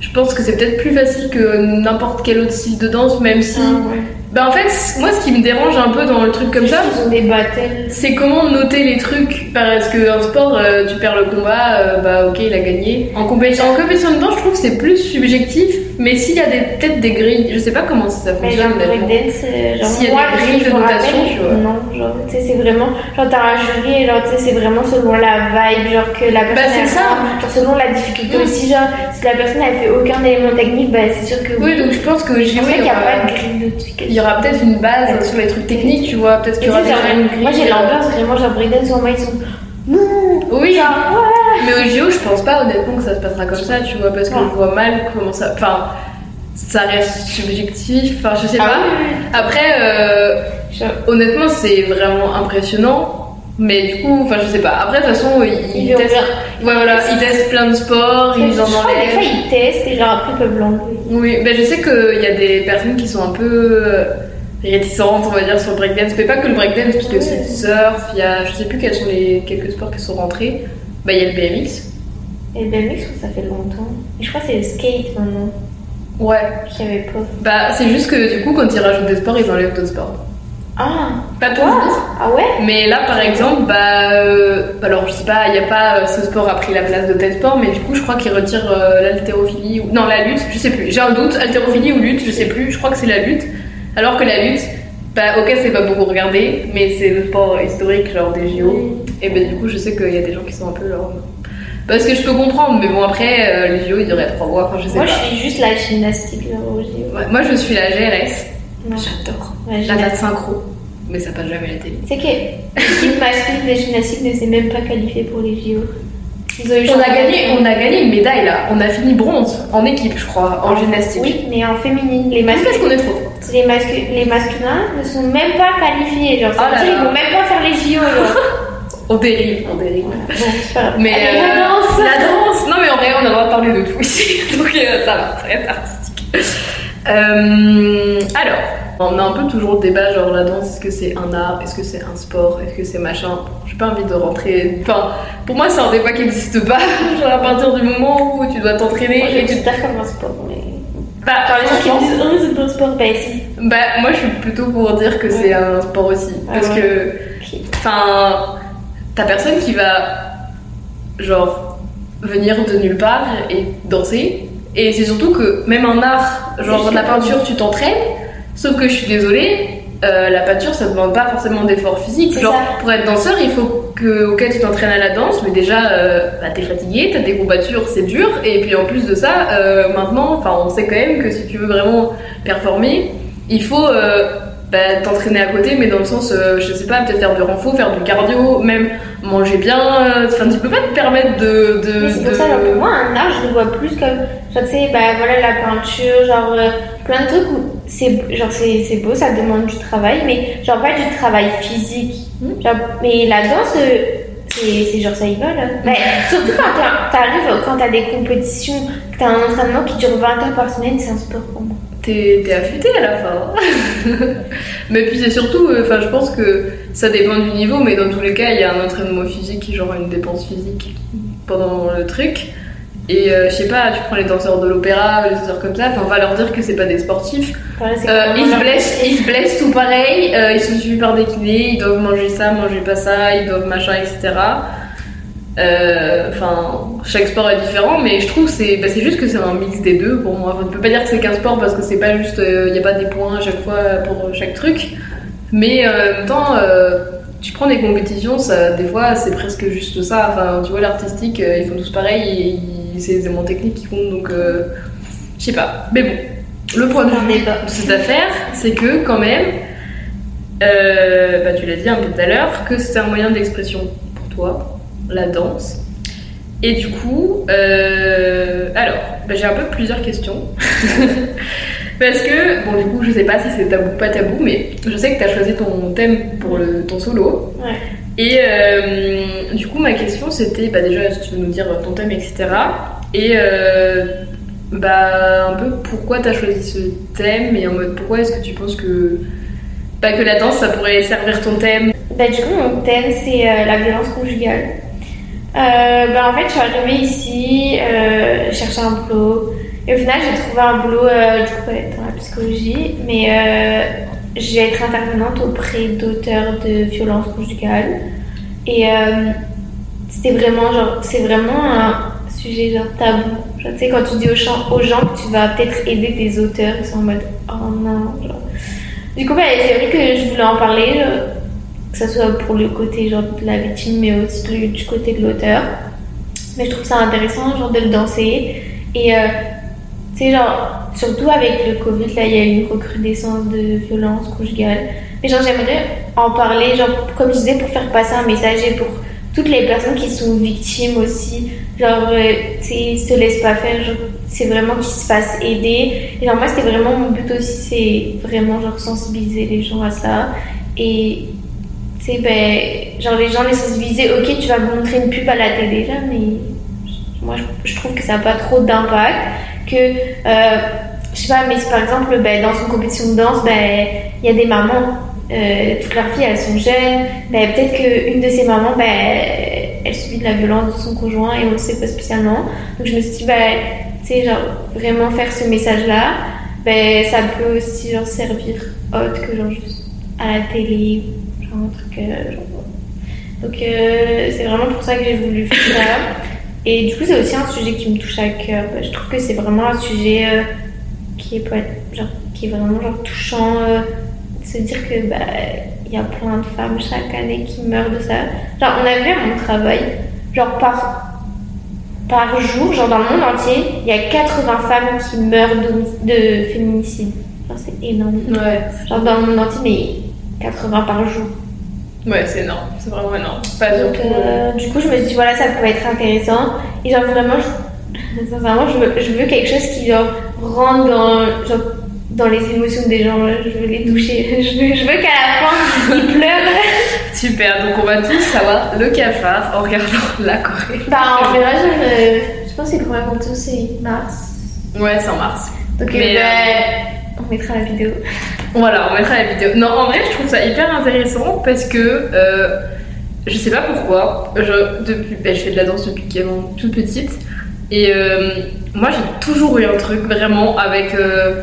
je pense que c'est peut-être plus facile que n'importe quel autre style de danse, même si Ah, ouais. Bah en fait, moi ce qui me dérange un peu dans le truc comme ça, c'est comment noter les trucs. Parce qu'un sport, euh, tu perds le combat, euh, bah ok, il a gagné. En compétition, en compétition de danse, je trouve que c'est plus subjectif, mais s'il y a des- peut-être des grilles, je sais pas comment ça Mais fonctionne. genre honnêtement. breakdance, euh, genre S'il y a moi, des grilles de notation, rappelle, tu vois. Non, genre, tu sais, c'est vraiment, genre t'as un jury et genre, tu sais, c'est vraiment selon la vibe, genre que la personne. Bah, c'est ça. Genre selon la difficulté Mm. aussi, genre, si la personne elle fait aucun élément technique, bah c'est sûr que Oui, donc je pense que j'ai qu'il n'y a pas de grille de il aura peut-être une base sur les trucs techniques, tu vois. Peut-être qu'il y aura déjà une grille. Moi j'ai l'ambiance vraiment, genre breakdance, en moi ils sont. Oui, Genre, mais au JO, je pense pas honnêtement que ça se passera comme ça, tu vois, parce que Ouais. je vois mal comment ça. Enfin, ça reste subjectif, enfin, je sais Ah pas. oui, oui, Après, euh, honnêtement, c'est vraiment impressionnant. Mais du coup, enfin, je sais pas. Après, de toute façon, ils, testent. Ouais, voilà, ils testent plein de sports, je ils en crois que des fois enlèvent. ils testent et genre après ils peuvent l'enlever. Oui, ben je sais qu'il y a des personnes qui sont un peu euh, réticentes, on va dire, sur le breakdance. Mais pas que le breakdance, puisque Ouais. c'est le surf, il y a, je sais plus quels sont les quelques sports qui sont rentrés. Bah, il y a le BMX. Et le BMX, ça fait longtemps. Et je crois que c'est le skate maintenant. Ouais. Je savais pas. Bah, c'est juste que du coup, quand ils rajoutent des sports, ils enlèvent d'autres sports. Ah Pas ouais. toujours. Ah ouais Mais là, par exemple, bah, euh, alors je sais pas, il y a pas euh, ce sport a pris la place de tel sport, mais du coup, je crois qu'ils retirent euh, l'haltérophilie ou non la lutte, je sais plus. J'ai un doute, haltérophilie ou lutte, je sais plus. Je crois que c'est la lutte. Alors que la lutte, bah, ok, c'est pas beaucoup regardé, mais c'est le sport historique, genre des JO. Et ben du coup, je sais qu'il y a des gens qui sont un peu genre. Parce que je peux comprendre, mais bon après, euh, les JO ils duraient trois mois, enfin je sais Moi pas. je suis juste la gymnastique au JO. Ouais, moi je suis la GRS, Non. j'adore. Ouais, La date synchro, mais ça passe jamais à la télé. C'est que l'équipe masculine de gymnastique ne s'est même pas qualifiée pour les JO. Ils ont eu On a gagné, on a gagné une médaille là. On a fini bronze en équipe, je crois, en gymnastique. Oui, mais en féminine. Les, masculins, qu'on est trop les, mascu- les masculins ne sont même pas qualifiés. Genre, Oh là dire là. qu'ils vont même pas faire les JO. Genre. <laughs> On dérive, on dérive. Bon, c'est pas grave. Mais Allez, euh, la danse la danse. Non mais en vrai, on a le droit de parler de tout ici, <laughs> donc euh, ça va, ça reste artistique. Euh, alors, on a un peu toujours le débat genre la danse, est-ce que c'est un art, est-ce que c'est un sport, est-ce que c'est machin? J'ai pas envie de rentrer. Enfin, pour moi, c'est un débat qui n'existe pas. <laughs> Genre à partir du moment où tu dois t'entraîner Moi, je et tu considère comme un sport. Mais... bah, Genre, les gens qui me disent, oh, c'est un sport, bah si. Bah, moi je suis plutôt pour dire que c'est un sport aussi. Ah Parce ouais. que, enfin, t'as personne qui va, genre, venir de nulle part et danser. Et c'est surtout que même en art, genre C'est la peinture, tu t'entraînes. Sauf que je suis désolée, euh, la peinture ça demande pas forcément d'effort physique. Genre, ça. pour être danseur, il faut que, ok, tu t'entraînes à la danse, mais déjà, euh, bah, t'es fatigué, t'as des courbatures, c'est dur. Et puis en plus de ça, euh, maintenant, enfin, on sait quand même que si tu veux vraiment performer, il faut bah, t'entraîner à côté, mais dans le sens, je sais pas, peut-être faire du renfort, faire du cardio, même manger bien. Enfin, tu peux pas te permettre de. de, Mais c'est pour de- ça, moi, un art, je le vois plus comme, genre, tu sais, bah voilà, la peinture, genre, euh, plein de trucs où c'est, genre, c'est, c'est beau, ça demande du travail, mais genre, pas du travail physique. Mm. Genre, mais la danse, euh, c'est, c'est genre, ça y va, là. Mais surtout quand t'as- t'arrives, quand t'as des compétitions, que t'as un entraînement qui dure 20 heures par semaine, c'est un sport pour moi. T'es t'es affûté à la fin. <laughs> mais puis c'est surtout, euh, enfin, je pense que ça dépend du niveau, mais dans tous les cas, il y a un entraînement physique, genre une dépense physique pendant le truc. Et euh, je sais pas, tu prends les danseurs de l'opéra, les danseurs comme ça, on va leur dire que c'est pas des sportifs. Euh, ils, se blessent, ils se blessent tout pareil, euh, ils sont suivis par des kinés, ils doivent manger ça, manger pas ça, ils doivent machin, etc. Enfin, chaque sport est différent, mais je trouve que c'est bah, juste que c'est un mix des deux pour moi. Enfin, on peut pas dire que c'est qu'un sport parce que c'est pas juste, il n'y a pas des points à chaque fois pour chaque truc. Mais en même temps, tu prends des compétitions, ça, des fois c'est presque juste ça. Enfin, tu vois, l'artistique, ils font tous pareil, et c'est les éléments techniques qui comptent, donc euh, je sais pas. Mais bon, le point de vue de cette affaire, c'est que quand même, euh, bah, tu l'as dit un peu tout à l'heure, que c'était un moyen d'expression pour toi, la danse. Et du coup, euh, alors, bah, j'ai un peu plusieurs questions. <laughs> Parce que, bon, du coup, je sais pas si c'est tabou ou pas tabou, mais je sais que tu as choisi ton thème pour le, ton solo. Ouais. Et euh, du coup, ma question c'était, bah, déjà, si tu veux nous dire ton thème, etc. Et euh, bah, un peu pourquoi tu as choisi ce thème et en mode pourquoi est-ce que tu penses que, bah, que la danse ça pourrait servir ton thème? Bah, du coup, mon thème, c'est euh, la violence conjugale. Bah, en fait, je suis arrivée ici, chercher un boulot. Et au final, j'ai trouvé un boulot euh, du coup, dans la psychologie. Mais euh, je être intervenante auprès d'auteurs de violences conjugales. Et euh, c'était vraiment, vraiment un sujet genre tabou. Genre, tu sais, quand tu dis aux gens, aux gens que tu vas peut-être aider des auteurs, ils sont en mode oh non. Genre. Du coup, bah, c'est vrai que je voulais en parler, que ce soit pour le côté genre, de la victime, mais aussi du, côté de l'auteur. Mais je trouve ça intéressant, genre, de le danser. Et sais, genre, surtout avec le Covid, là, il y a eu une recrudescence de violences conjugales. Mais genre, j'aimerais en parler, genre, comme je disais, pour faire passer un message et pour toutes les personnes qui sont victimes aussi. Genre, euh, tu se laissent pas faire, c'est vraiment qu'ils se fassent aider. Et genre, moi, c'était vraiment mon but aussi, c'est vraiment, genre, sensibiliser les gens à ça. Et, tu sais, ben, genre, les gens les sensibiliser, ok, tu vas montrer une pub à la télé, là, mais moi, je, je trouve que ça n'a pas trop d'impact. Que, euh, je sais pas, mais par exemple, ben, dans une compétition de danse, ben, il y a des mamans, euh, toutes leurs filles, elles sont jeunes, ben, peut-être qu'une de ces mamans, ben, elle subit de la violence de son conjoint et on le sait pas spécialement. Donc je me suis dit, ben, genre, vraiment faire ce message-là, ben, ça peut aussi, genre, servir autre que, genre, juste à la télé, genre, un truc, euh, donc euh, c'est vraiment pour ça que j'ai voulu faire ça. <laughs> Et du coup, c'est aussi un sujet qui me touche à cœur. Je trouve que c'est vraiment un sujet euh, qui, est genre, qui est vraiment genre, touchant. Euh, de se dire que bah, il y a plein de femmes chaque année qui meurent de ça. Genre, on a vu à mon travail, genre par, par jour, genre dans le monde entier, il y a 80 femmes qui meurent de, de féminicide. Genre, c'est énorme. Ouais. Genre dans le monde entier, mais 80 par jour. Ouais, c'est énorme. C'est vraiment énorme. Pas Donc, euh, du coup, je me suis dit, voilà, ça pourrait être intéressant. Et genre, vraiment, je, sincèrement, je veux, je veux quelque chose qui, genre, rentre dans, genre, dans les émotions des gens. Je veux les toucher. <laughs> Je veux, je veux qu'à la fin, ils <laughs> pleurent. Super, donc on va tous savoir le cafard en regardant <laughs> la Corée. bah, en vrai, je, je pense que le premier contour, c'est mars. Ouais, c'est en mars. Donc, Mais, euh, on mettra la vidéo. Voilà, on mettra la vidéo. Non, en vrai, je trouve ça hyper intéressant parce que euh, je sais pas pourquoi. Je, depuis, ben, je fais de la danse depuis qu'elle toute petite. Et euh, moi, j'ai toujours eu un truc vraiment avec. euh,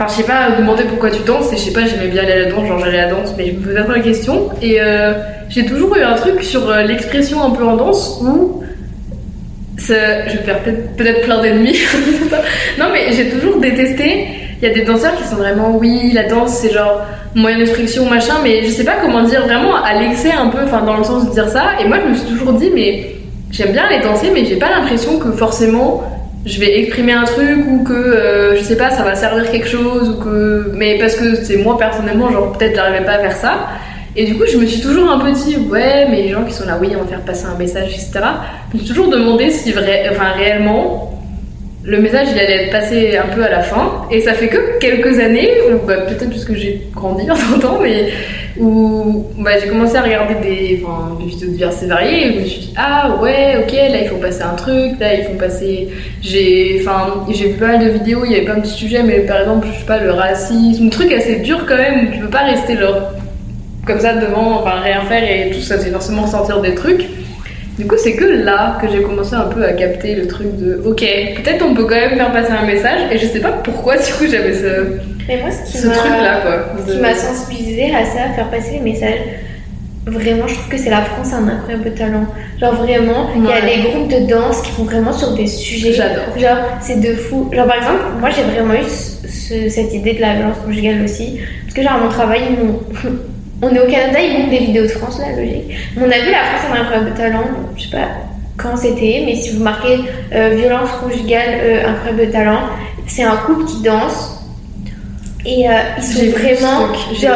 Enfin, je sais pas, demander pourquoi tu danses, et je sais pas, j'aimais bien aller à la danse, genre j'allais à la danse, mais je me posais pas la question. Et euh, j'ai toujours eu un truc sur l'expression un peu en danse où. je vais faire peut-être plein d'ennemis. <laughs> non, mais j'ai toujours détesté. Il y a des danseurs qui sont vraiment, oui, la danse c'est genre moyen de friction, machin, mais je sais pas comment dire vraiment à l'excès un peu, enfin dans le sens de dire ça. Et moi je me suis toujours dit, mais j'aime bien les danser, mais j'ai pas l'impression que forcément je vais exprimer un truc ou que euh, je sais pas, ça va servir quelque chose ou que. Mais parce que c'est moi personnellement, genre peut-être j'arrivais pas à faire ça. Et du coup, je me suis toujours un peu dit, ouais, mais les gens qui sont là, oui, on va faire passer un message, etc. Je me suis toujours demandé si vrai, enfin, réellement, le message il allait être passé un peu à la fin. Et ça fait que quelques années, ou bah, peut-être parce que j'ai grandi <laughs> en temps, mais où bah, j'ai commencé à regarder des, enfin, des vidéos diverses et variées. Et je me suis dit, ah ouais, ok, là il faut passer un truc, là ils font passer. J'ai enfin, j'ai vu pas mal de vidéos, il y avait plein de sujets, mais par exemple, je sais pas, le racisme, un truc assez dur quand même, où tu peux pas rester genre comme ça devant, enfin rien faire et tout ça, c'est forcément sentir des trucs. Du coup, c'est que là que j'ai commencé un peu à capter le truc de ok, peut-être on peut quand même faire passer un message et je sais pas pourquoi du coup j'avais ce, Mais moi, ce qui ce m'a- truc là quoi. Ce qui m'a sensibilisée à ça, à faire passer les messages. Vraiment, je trouve que c'est la France a un incroyable talent. Genre vraiment, il y a des groupes de danse qui font vraiment sur des sujets. J'adore. Genre, c'est de fou. Genre par exemple, moi j'ai vraiment eu ce- ce- cette idée de la violence conjugale aussi. Parce que genre à mon travail, ils m'ont- <laughs> on est au Canada, ils montrent des vidéos de France, là, logique. Mais on a vu la France un incroyable talent. Je sais pas quand c'était, mais si vous marquez euh, violence conjugale, euh, incroyable talent, c'est un couple qui danse. Et euh, ils sont vraiment. Genre,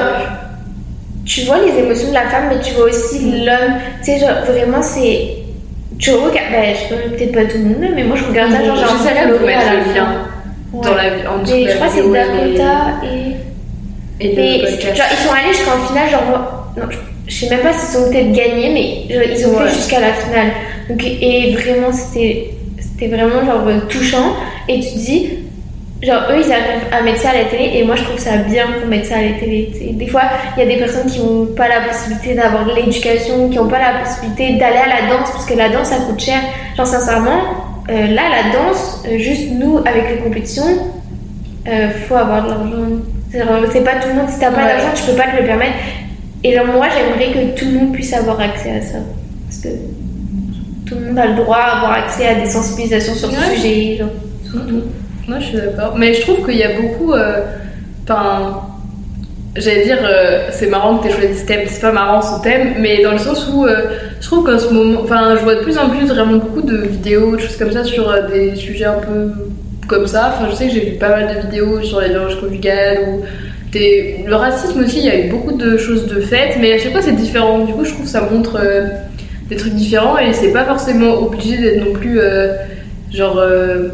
tu vois les émotions de la femme, mais tu vois aussi l'homme. Tu sais, genre, vraiment, c'est. Tu regardes. Ben, je sais peut-être pas tout le monde, mais moi, je regarde ça, genre, j'ai envie de mettre le lien Ouais. dans la en dessous Et je crois que c'est Dakota et. Et, genre, ils sont allés jusqu'en finale, genre. Non, je, sais même pas s'ils ont peut-être gagné, mais genre, ils ont Ouais. fait jusqu'à la finale. Donc, et vraiment, c'était. Vraiment genre touchant. Et tu te dis, Genre, eux, ils arrivent à mettre ça à la télé et moi, je trouve ça bien qu'on mette ça à la télé. tu sais. Des fois, il y a des personnes qui n'ont pas la possibilité d'avoir de l'éducation, qui n'ont pas la possibilité d'aller à la danse parce que la danse, ça coûte cher. Genre, sincèrement, euh, là, la danse, euh, juste nous, avec les compétitions, euh, faut avoir de l'argent. C'est pas tout le monde, si t'as pas Ouais. d'argent, tu peux pas te le permettre. Et là, moi, j'aimerais que tout le monde puisse avoir accès à ça. Parce que tout le monde a le droit d'avoir accès à des sensibilisations sur Ouais. ce sujet. Genre, surtout. Moi, je suis d'accord. Mais je trouve qu'il y a beaucoup. euh, Enfin. J'allais dire, euh, c'est marrant que tu aies choisi ce thème. C'est pas marrant ce thème, mais dans le sens où euh, je trouve qu'en ce moment. Enfin, je vois de plus en plus vraiment beaucoup de vidéos, de choses comme ça sur euh, des sujets un peu comme ça. Enfin, je sais que j'ai vu pas mal de vidéos sur les violences conjugales ou. Des... Le racisme aussi, il y a eu beaucoup de choses de faites, mais à chaque fois c'est différent. Du coup, je trouve que ça montre euh, des trucs différents et c'est pas forcément obligé d'être non plus euh, genre. euh,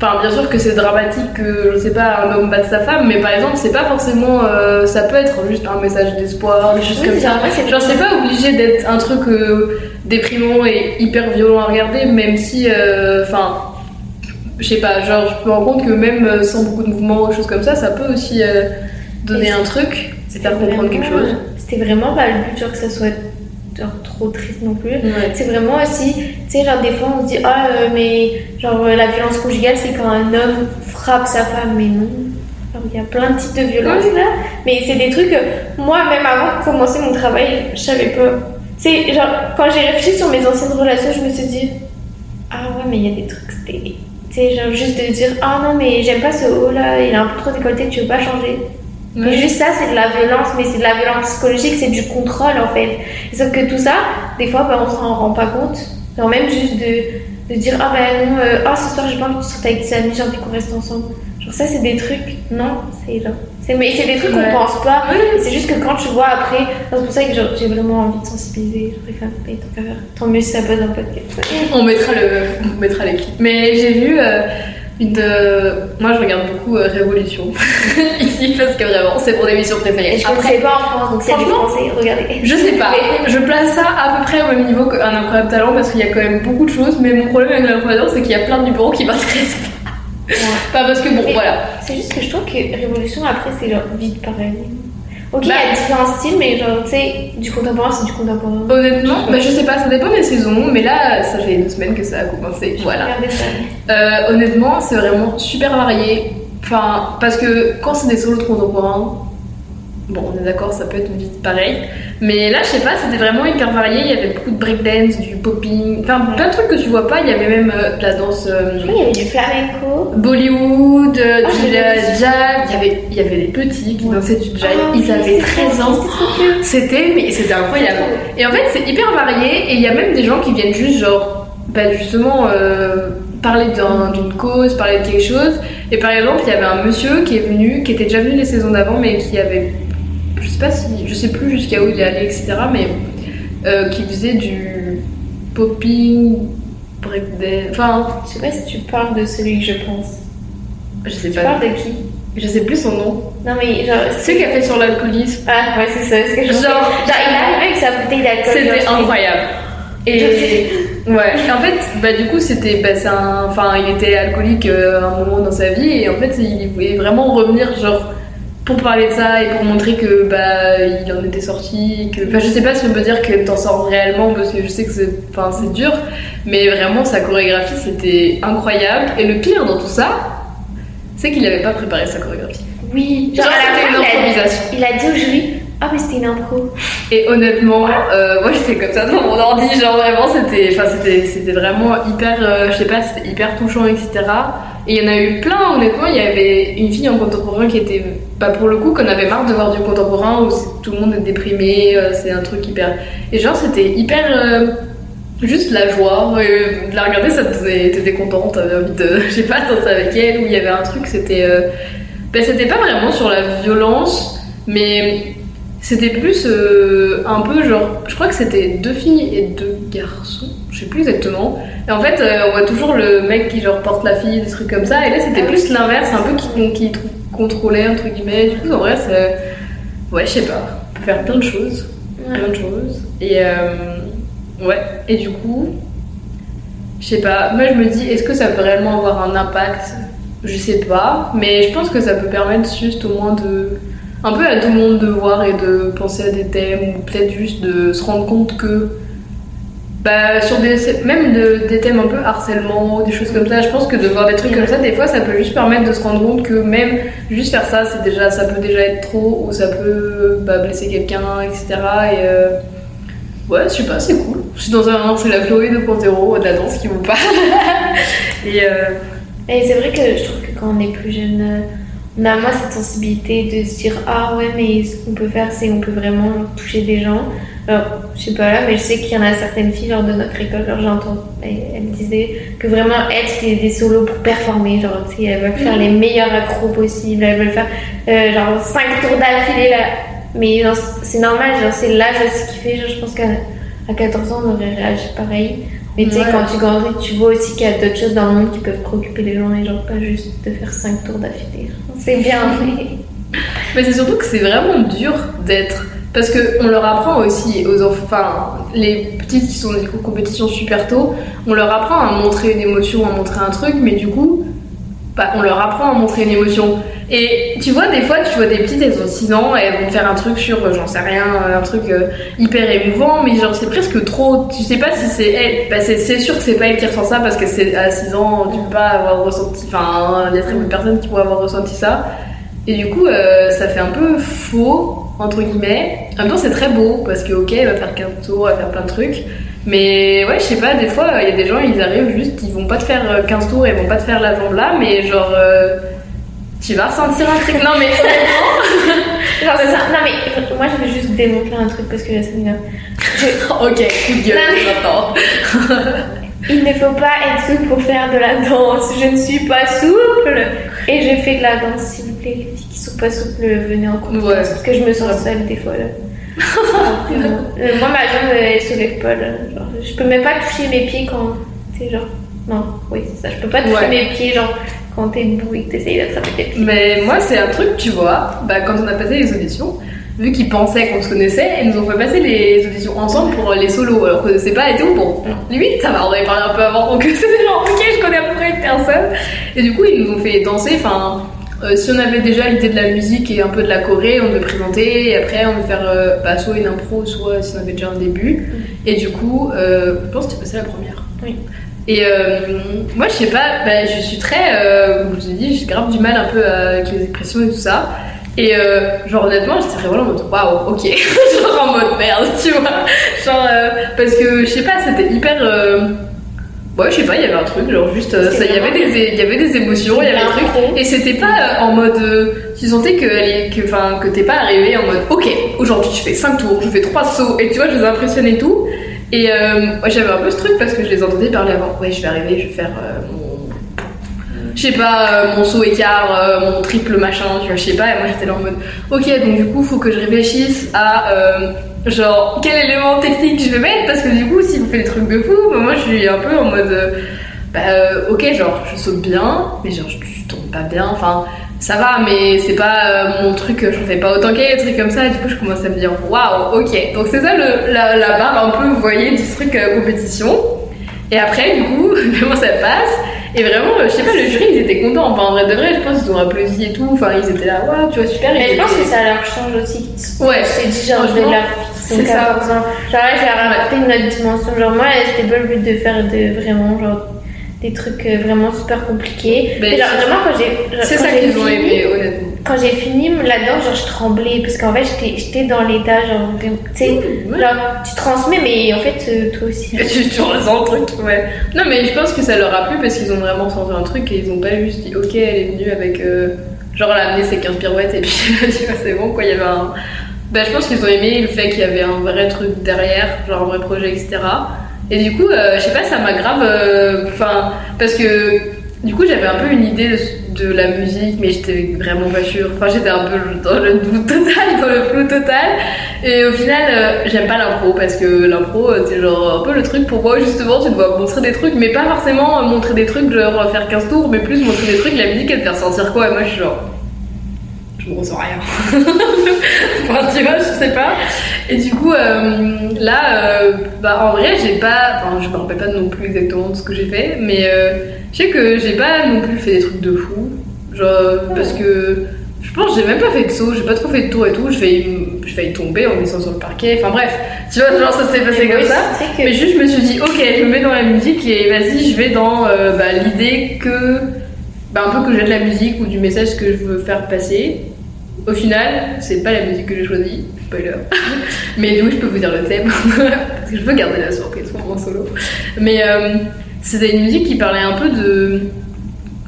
Enfin, bien sûr que c'est dramatique que, je sais pas, un homme batte sa femme, mais par exemple, c'est pas forcément. euh, ça peut être juste un message d'espoir, des choses Oui, comme ça. vrai, Genre, c'est pas obligé d'être un truc euh, déprimant et hyper violent à regarder, même si. Enfin. Je sais pas, genre, je me rends compte que même euh, sans beaucoup de mouvements ou choses comme ça, ça peut aussi euh, donner un truc et faire comprendre quelque chose. C'était vraiment pas le but, genre que ça soit genre, trop triste non plus. Ouais. C'est vraiment aussi, tu sais, genre des fois on se dit, ah, euh, mais genre la violence conjugale c'est quand un homme frappe sa femme, mais non. Il y a plein de types de violences là, mais c'est des trucs que moi, même avant de commencer mon travail, je savais pas. Tu sais, genre, quand j'ai réfléchi sur mes anciennes relations, je me suis dit, ah ouais, mais il y a des trucs, c'était. Genre juste de dire, ah non, mais j'aime pas ce haut là, il est un peu trop décolleté, tu veux pas changer. Mais juste ça, c'est de la violence, mais c'est de la violence psychologique, c'est du contrôle en fait. Sauf que tout ça, des fois, bah, on s'en rend pas compte. Genre même juste de, de dire, ah ben non, euh, ah ce soir j'ai pas envie de sortir avec tes amis, j'ai envie qu'on reste ensemble. Genre ça, c'est des trucs, non, c'est genre. c'est- Mais c'est des trucs Ouais. qu'on pense pas. Ouais. C'est juste que quand tu vois après, c'est pour ça que j'ai vraiment envie de sensibiliser. Je préfère, tant qu'à faire, tant mieux si ça passe un podcast. On mettra le, on mettra les clips. Mais j'ai vu euh, une. euh, moi, je regarde beaucoup euh, Révolution <laughs> ici parce que vraiment, c'est mon émission préférée. Et je connaissais pas en France, donc franchement, Français, regardez. Je sais pas, <laughs> je place ça à peu près au même niveau qu'un incroyable talent parce qu'il y a quand même beaucoup de choses, mais mon problème avec l'incroyable talent c'est qu'il y a plein de numéros qui m'intéressent pas. Pas parce que bon, Mais- voilà. C'est juste que je trouve que Révolution, après, c'est genre vite pareil. Ok, il Bah- y a différents styles, mais genre, tu sais, du contemporain, c'est du contemporain. Honnêtement, bah, je sais pas, ça dépend des saisons, mais là, ça fait deux semaines que ça a commencé. Voilà. Euh, honnêtement, c'est vraiment super varié. Enfin, parce que quand c'est des solos contemporains, bon, on est d'accord, ça peut être vite pareil. Mais là, je sais pas, c'était vraiment hyper varié. Il y avait beaucoup de breakdance, du popping, enfin plein de trucs que tu vois pas. Il y avait même euh, de la danse. euh, crois qu'il y avait du flamenco. Bollywood, euh, Ah, du jazz, il y avait, il y avait des petits qui dansaient du jazz, Ah, ils oui, avaient c'est 13 trop- ans. C'était, mais c'était incroyable. Et en fait, c'est hyper varié et il y a même des gens qui viennent juste, genre, bah, justement, euh, parler d'un- d'une cause, parler de quelque chose. Et par exemple, il y avait un monsieur qui est venu, qui était déjà venu les saisons d'avant, mais qui avait, je sais pas si, je sais plus jusqu'à où il est allé, etc., mais euh, qui faisait du popping, breakdance, enfin, Je sais pas si tu parles de celui que je pense. je sais Tu pas, parles de qui? Je sais plus son nom. Non, mais genre. C'est ce qu'il a fait sur l'alcoolisme. Ah, ouais, c'est ça, ce que je Genre- Genre, il est arrivé avec sa bouteille d'alcool. C'était incroyable. Et ouais, en fait, bah du coup, c'était, bah, un, enfin, il était alcoolique euh, à un moment dans sa vie et en fait, il voulait vraiment revenir, genre, pour parler de ça et pour montrer que bah il en était sorti, que, enfin, je sais pas si on peut dire que t'en sors réellement parce que je sais que c'est, enfin, c'est dur, mais vraiment sa chorégraphie c'était incroyable et le pire dans tout ça, c'est qu'il avait pas préparé sa chorégraphie. Oui, Genre, c'était une il a- improvisation. Il a dit au jury Ah, mais c'était une impro. Et honnêtement, euh, moi j'étais comme ça devant mon ordi, genre vraiment c'était, enfin c'était, c'était vraiment hyper, euh, je sais pas, c'était hyper touchant, etc. Et il y en a eu plein, honnêtement, il y avait une fille en contemporain qui était, pas pour le coup, qu'on avait marre de voir du contemporain où tout le monde est déprimé, euh, c'est un truc hyper. Et genre c'était hyper. euh, Juste la joie, euh, de la regarder, ça te t'étais contente, t'avais envie de, <laughs> je sais pas, danser avec elle, où il y avait un truc, c'était, ben, c'était pas vraiment sur la violence, mais c'était plus euh, un peu genre, je crois que c'était deux filles et deux garçons, je sais plus exactement. Et en fait, euh, on voit toujours le mec qui genre porte la fille, des trucs comme ça. Et là, c'était Ah plus l'inverse, un peu qui, qui tr- contrôlait entre guillemets. Du coup, en vrai, c'est, ouais, je sais pas, on peut faire plein de choses, Ouais. plein de choses. Et euh, ouais, et du coup, je sais pas. Moi, je me dis, est-ce que ça peut réellement avoir un impact? Je sais pas, mais je pense que ça peut permettre juste au moins de un peu à tout le monde de voir et de penser à des thèmes ou peut-être juste de se rendre compte que Bah, sur des, même de- des thèmes un peu harcèlement, des choses comme ça, je pense que de voir des trucs comme ça, des fois, ça peut juste permettre de se rendre compte que même juste faire ça, c'est déjà, ça peut déjà être trop, ou ça peut bah, blesser quelqu'un, etc. Et euh, ouais, je sais pas, c'est cool. Je suis dans un, c'est la Chloé 2.0 de la danse qui vous parle. <laughs> Et euh, Et c'est vrai que je trouve que quand on est plus jeune, euh, on a moins cette sensibilité de se dire Ah ouais, mais ce qu'on peut faire, c'est qu'on peut vraiment toucher des gens. Alors, je sais pas là, mais je sais qu'il y en a certaines filles genre, de notre école, genre j'entends, elles, me disaient que vraiment elles, c'était des solos pour performer. Genre, tu sais, elles veulent faire les meilleurs accros possibles, elles veulent faire euh, genre 5 tours d'affilée là. Mais genre, c'est normal, genre, c'est l'âge aussi qui fait. Genre, je pense qu'à à 14 ans, on aurait réagi pareil. Mais tu sais, quand tu grandis, tu vois aussi qu'il y a d'autres choses dans le monde qui peuvent préoccuper les gens et genre pas juste de faire 5 tours d'affilée. C'est bien, <laughs> mais. Mais c'est surtout que c'est vraiment dur d'être. Parce qu'on leur apprend aussi aux enfants, enfin, les petites qui sont des compétitions super tôt, on leur apprend à montrer une émotion, à montrer un truc, mais du coup, on leur apprend à montrer une émotion. Et tu vois, des fois, tu vois des petites, elles ont 6 ans, elles vont faire un truc sur, euh, j'en sais rien, un truc euh, hyper émouvant, mais genre, c'est presque trop. Tu sais pas si c'est elle. Bah, c'est sûr que c'est pas elle qui ressent ça, parce que c'est à 6 ans, tu peux pas avoir ressenti. Enfin, il y a très peu de personnes qui pourraient avoir ressenti ça. Et du coup, euh, ça fait un peu faux, entre guillemets. En même temps, c'est très beau, parce que, ok, elle va faire 15 tours, elle va faire plein de trucs. Mais ouais, je sais pas, des fois, il y a des gens, ils arrivent juste, ils vont pas te faire euh, 15 tours, ils vont pas te faire la jambe là, mais genre, euh, tu vas ressentir un truc. Non, mais Genre, <laughs> ça, non, mais moi je veux juste démontrer un truc parce que là ça m'énerve. ok, coup de gueule, j'entends. <laughs> Il ne faut pas être souple pour faire de la danse. Je ne suis pas souple. Et je fais de la danse, s'il vous plaît. Les filles qui sont pas souples, venez en cours. Ouais. Parce que je me sens seule des fois. Là. Euh, moi, ma jambe, elle se lève pas. Là. Genre, je peux même pas toucher mes pieds quand. Sais, genre. Non, oui, c'est ça. Je peux pas toucher Ouais. mes pieds, genre, quand t'es debout et que t'essayes d'attraper tes pieds. Mais moi, c'est un truc, tu vois, bah, quand on a passé les auditions, vu qu'ils pensaient qu'on se connaissait, ils nous ont fait passer les auditions ensemble pour les solos, alors que c'est pas et tout. Bon, limite, ça va, on avait parlé un peu avant, <laughs> donc c'était genre, ok, je connais à peu près une personne. Et du coup, ils nous ont fait danser, enfin. Euh, si on avait déjà l'idée de la musique et un peu de la choré, on devait présenter et après on devait faire euh, bah, soit une impro, soit si on avait déjà un début. Et du coup, euh, je pense que tu passé la première. Oui. Et moi, je sais pas, bah, je suis très. Comme je vous ai dit, j'ai grave du mal un peu avec les expressions et tout ça. Et genre, honnêtement, j'étais vraiment en mode waouh, ok. <laughs> genre en mode merde, tu vois. Genre, parce que je sais pas, c'était hyper. Ouais, je sais pas, il y avait un truc, genre juste. euh, ça- Il y, avait des- il y avait des émotions, il y avait des trucs. Et c'était pas euh, en mode. euh, tu sentais que, que, enfin, que t'es pas arrivé en mode ok, aujourd'hui je fais 5 tours, je fais 3 sauts, et tu vois, je les impressionnais et tout. Et euh, moi j'avais un peu ce truc parce que je les entendais parler avant. Ouais, je vais arriver, je vais faire euh, mon. Je sais pas, mon saut écart, mon triple machin, je sais pas. Et moi j'étais là en mode ok, donc du coup, faut que je réfléchisse à. Genre, quel élément technique je vais mettre? Parce que du coup, si vous faites des trucs de fou, bah, moi je suis un peu en mode. euh, bah, euh, ok, genre, je saute bien, mais genre, je, tombe pas bien. Enfin, ça va, mais c'est pas euh, mon truc, je fais pas autant qu'elle, des trucs comme ça. Et du coup, je commence à me dire, waouh, ok. Donc, c'est ça le, la, la barre un peu, vous voyez, du truc compétition. Et après, du coup, <laughs> comment ça passe? Et vraiment, je sais pas, le jury, ils étaient contents. Enfin, en vrai de vrai, je pense qu'ils ont applaudi et tout. Enfin, ils étaient là, waouh, tu vois, super. Mais je pense que ça leur change aussi. Ouais. Je t'ai dit, genre, je vais c'est ça. 14 ans. Genre là, j'ai rajouté une autre dimension. Genre, moi, c'était pas le but de faire de vraiment, genre, des trucs euh, vraiment super compliqués. Mais genre, vraiment, quand j'ai. C'est ça qu'ils ont aimé, honnêtement. Quand j'ai fini là-dedans, genre, je tremblais. Parce qu'en fait, j'étais- dans l'état, genre, tu sais, genre, tu transmets, mais en fait, euh, toi aussi. <laughs> tu, tu ressens le truc, ouais. Non, mais je pense que ça leur a plu parce qu'ils ont vraiment senti un truc et ils ont pas juste dit, ok, elle est venue avec. euh, genre, elle a amené ses 15 pirouettes et puis <laughs> tu vois, c'est bon, quoi. Il y avait un. Bah, je pense qu'ils ont aimé le fait qu'il y avait un vrai truc derrière, genre un vrai projet, etc. Et du coup, euh, je sais pas, ça m'a grave. euh, Enfin, parce que du coup, j'avais un peu une idée de, de la musique, mais j'étais vraiment pas sûre. Enfin, j'étais un peu dans le doute total, dans le flou total. Et au final, euh, j'aime pas l'impro parce que l'impro, euh, c'est genre un peu le truc pour moi, justement, tu dois montrer des trucs, mais pas forcément montrer des trucs, genre faire 15 tours, mais plus montrer des trucs, la musique, elle te faire sentir quoi? Et moi, je suis genre. Je me ressens rien. enfin, tu vois, je sais pas. Et du coup, euh, là, euh, bah, en vrai, j'ai pas. Enfin, je me rappelle pas non plus exactement de ce que j'ai fait, mais euh, je sais que j'ai pas non plus fait des trucs de fou. Genre, parce que je pense que j'ai même pas fait de saut, j'ai pas trop fait de tour et tout, je vais je failli tomber en glissant sur le parquet, enfin bref, tu vois, genre ça s'est passé comme ça. Mais juste je me suis dit, ok, je me mets dans la musique et vas-y, je vais dans bah, l'idée que, bah, un peu que j'ai de la musique ou du message que je veux faire passer. Au final, c'est pas la musique que j'ai choisie, spoiler. <laughs> Mais du coup, je peux vous dire le thème, <laughs> parce que je veux garder la surprise pour mon solo. Mais euh, c'était une musique qui parlait un peu de.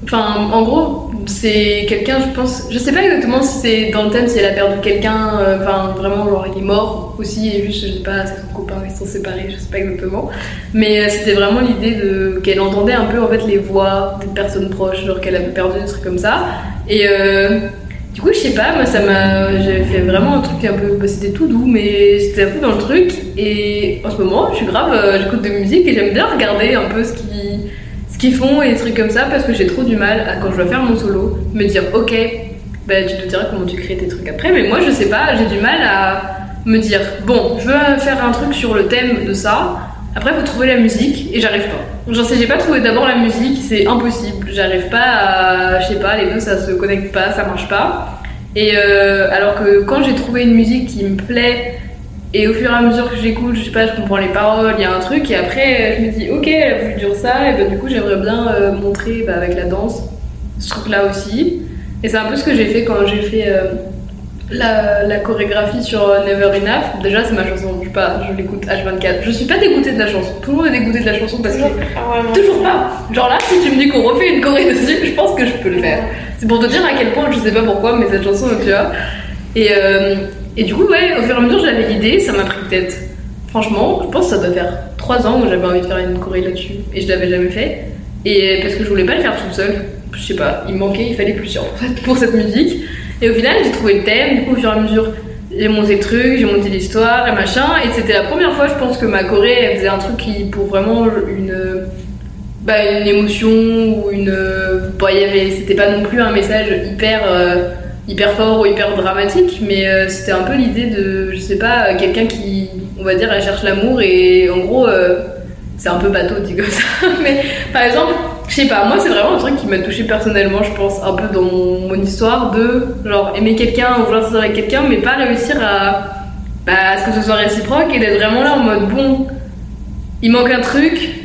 Enfin, en gros, c'est quelqu'un, je pense. Je sais pas exactement si c'est dans le thème, si elle a perdu quelqu'un, euh, enfin, vraiment, genre, il est mort aussi, et juste, je sais pas, c'est son copain, ils sont séparés, je sais pas exactement. Mais euh, c'était vraiment l'idée de qu'elle entendait un peu, en fait, les voix des personnes proches, genre qu'elle avait perdu des trucs comme ça. Et. Du coup, je sais pas, moi ça m'a. J'avais fait vraiment un truc un peu. Bah, c'était tout doux, mais c'était un peu dans le truc. Et en ce moment, je suis grave. Euh, j'écoute de musique et j'aime bien regarder un peu ce qu'ils ce qu'ils font et des trucs comme ça parce que j'ai trop du mal à, quand je dois faire mon solo, me dire ok, bah tu te diras comment tu crées tes trucs après. Mais moi, je sais pas, j'ai du mal à me dire bon, je veux faire un truc sur le thème de ça. Après, faut trouver la musique et j'arrive pas. J'en sais, j'ai pas trouvé d'abord la musique, c'est impossible. J'arrive pas à. Je sais pas, les deux ça se connecte pas, ça marche pas. Et euh, alors que quand j'ai trouvé une musique qui me plaît, et au fur et à mesure que j'écoute, je sais pas, je comprends les paroles, il y a un truc, et après je me dis, ok, elle a voulu dire ça, et ben du coup j'aimerais bien euh, montrer bah, avec la danse ce truc-là aussi. Et c'est un peu ce que j'ai fait quand j'ai fait. Euh, la, chorégraphie sur euh, Never Enough, déjà c'est ma chanson, je, pas, je l'écoute H24. Je suis pas dégoûtée de la chanson, tout le monde est dégoûté de la chanson parce que. toujours pas Genre là, si tu me dis qu'on refait une choré dessus, je pense que je peux le faire. C'est pour te dire à quel point, je sais pas pourquoi, mais cette chanson, tu vois. Et, euh, et du coup, ouais, au fur et à mesure, j'avais l'idée, ça m'a pris peut-être. Franchement, je pense que ça doit faire 3 ans où j'avais envie de faire une choré là-dessus et je l'avais jamais fait. Et parce que je voulais pas le faire toute seule, je sais pas, il me manquait, il fallait plusieurs pour cette musique. Et au final, j'ai trouvé le thème, du coup, au fur et à mesure, j'ai monté le truc, j'ai monté l'histoire et machin. Et c'était la première fois, je pense, que ma Corée, faisait un truc qui, pour vraiment une, bah, une émotion ou une. Bon, y avait, c'était pas non plus un message hyper. Euh, hyper fort ou hyper dramatique, mais euh, c'était un peu l'idée de, je sais pas, quelqu'un qui, on va dire, elle cherche l'amour et en gros, euh, c'est un peu bateau dit comme ça, <laughs> mais par exemple, je sais pas, moi c'est vraiment un truc qui m'a touché personnellement, je pense, un peu dans mon, histoire de genre aimer quelqu'un ou vouloir sortir avec quelqu'un, mais pas réussir à, bah, à ce que ce soit réciproque et d'être vraiment là en mode bon, il manque un truc,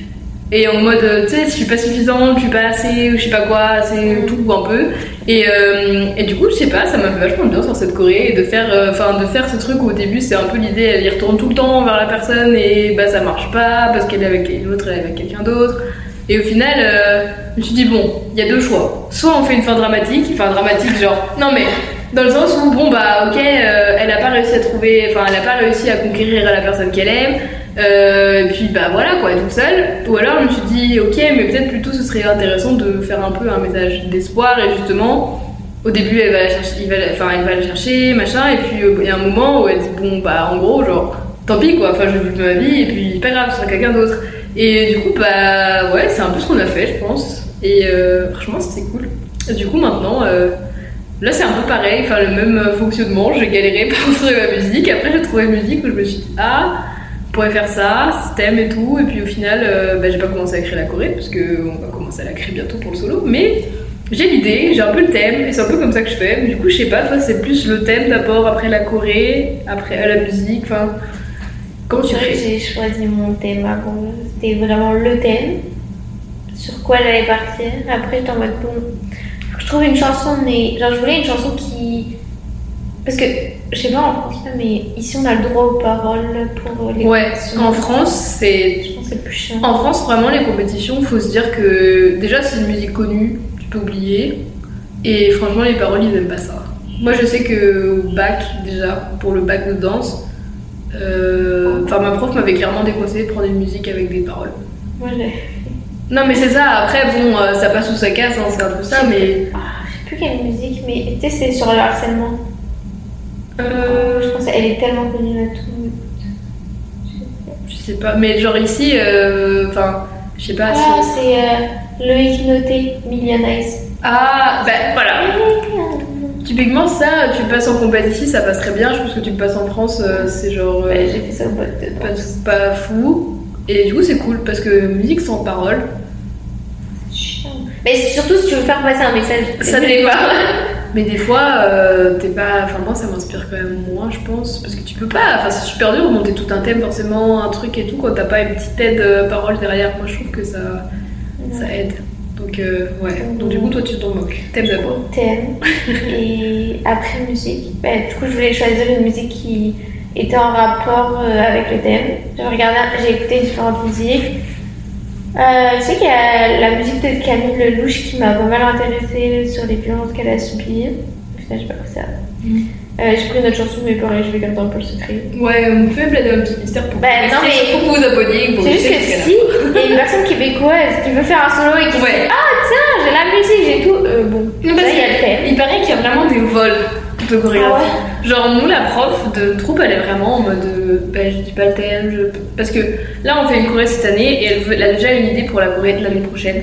et en mode, tu sais, je suis pas suffisante, je suis pas assez, ou je sais pas quoi, c'est tout un peu. Et, euh, et, du coup, je sais pas, ça m'a fait vachement bien sur cette Corée et de faire, euh, enfin, de faire ce truc où au début c'est un peu l'idée, elle y retourne tout le temps vers la personne et bah ça marche pas parce qu'elle est avec l'autre, elle est avec quelqu'un d'autre. Et au final, euh, je me suis dit, bon, il y a deux choix. Soit on fait une fin dramatique, enfin dramatique, genre, non mais, dans le sens où, bon, bah, ok, euh, elle a pas réussi à trouver, enfin, elle a pas réussi à conquérir la personne qu'elle aime, euh, et puis, bah voilà, quoi, toute seule. Ou alors, je me suis dit, ok, mais peut-être plutôt ce serait intéressant de faire un peu un message d'espoir, et justement, au début, elle va, chercher, il va, enfin, elle va le chercher, machin, et puis il y a un moment où elle dit, bon, bah, en gros, genre, tant pis, quoi, enfin, je vis ma vie, et puis, pas grave, ce sera quelqu'un d'autre. Et du coup, bah ouais, c'est un peu ce qu'on a fait, je pense. Et euh, franchement, c'était cool. Et du coup, maintenant, euh, là, c'est un peu pareil, enfin, le même fonctionnement. J'ai galéré <laughs> pour trouver ma musique. Après, j'ai trouvé une musique où je me suis dit, ah, on pourrait faire ça, système et tout. Et puis au final, euh, bah, j'ai pas commencé à écrire la choré, parce qu'on va commencer à la créer bientôt pour le solo. Mais j'ai l'idée, j'ai un peu le thème, et c'est un peu comme ça que je fais. Du coup, je sais pas, toi, c'est plus le thème d'abord, après la choré, après la musique, enfin. Comment tu fais? J'ai choisi mon thème avant. C'était vraiment le thème. Sur quoi j'allais partir. Après, j'étais en mode bon. je trouve une chanson, mais. Genre, je voulais une chanson qui. Parce que, je sais pas en France, mais ici on a le droit aux paroles pour les Ouais, en France, c'est. Je pense c'est plus chiant. En France, vraiment, les compétitions, faut se dire que. Déjà, c'est une musique connue, tu peux oublier. Et franchement, les paroles, ils aiment pas ça. Moi, je sais que au bac, déjà, pour le bac de danse, enfin, ma prof m'avait clairement déconseillé de prendre une musique avec des paroles. Moi, Non, mais c'est ça. Après, bon, euh, ça passe ou ça casse, hein, c'est un peu ça, mais. Ah, je sais plus quelle musique, mais tu sais, c'est sur le harcèlement. Euh... Je pense qu'elle est tellement connue à tout. Je sais pas, mais genre ici, euh, enfin, je sais pas. Ah, c'est Loïc Noté, Million Eyes. Ah, ben voilà. Typiquement, ça, tu passes en combat ici, ça passe très bien. Je pense que tu le passes en France, euh, c'est genre. Ouais, j'ai fait ça pas, pas fou. Et du coup, c'est cool parce que musique sans parole. Mais surtout si tu veux faire passer un message. Ça <laughs> n'est pas. Mais des fois, euh, t'es pas. Enfin, moi, ça m'inspire quand même moins, je pense. Parce que tu peux pas. Enfin, c'est super dur de monter tout un thème, forcément, un truc et tout, quand t'as pas une petite aide euh, parole derrière. Moi, je trouve que ça, ça aide. Donc, euh, ouais. Donc, du coup, toi, tu t'en moques. Thème d'abord. Thème. Et après, musique. Bah, du coup, je voulais choisir une musique qui était en rapport euh, avec le thème. J'ai regardé, j'ai écouté différentes musiques. Euh, je sais qu'il y a la musique de Camille Lelouch qui m'a pas mal intéressée sur les violences qu'elle a subies. Putain, j'ai pas pris ça. Euh, j'ai pris une autre chanson, mais pareil, je vais garder un peu le secret. Ouais, on peut plaider un petit mystère pour Bah, non, mais- pour vous abonner. C'est juste que si il y a une personne québécoise qui veut faire un solo et qui se Ouais. dit Ah tiens, j'ai la musique, j'ai tout. Euh, bon, Non, là parce il y a le thème. Il paraît qu'il y a vraiment des vols de chorégraphie. Ah Genre, nous, la prof de troupe, elle est vraiment en mode euh, bah, je dis pas le thème. je- Parce que là, on fait une choré cette année et elle, veut- elle a déjà une idée pour la choré de l'année prochaine.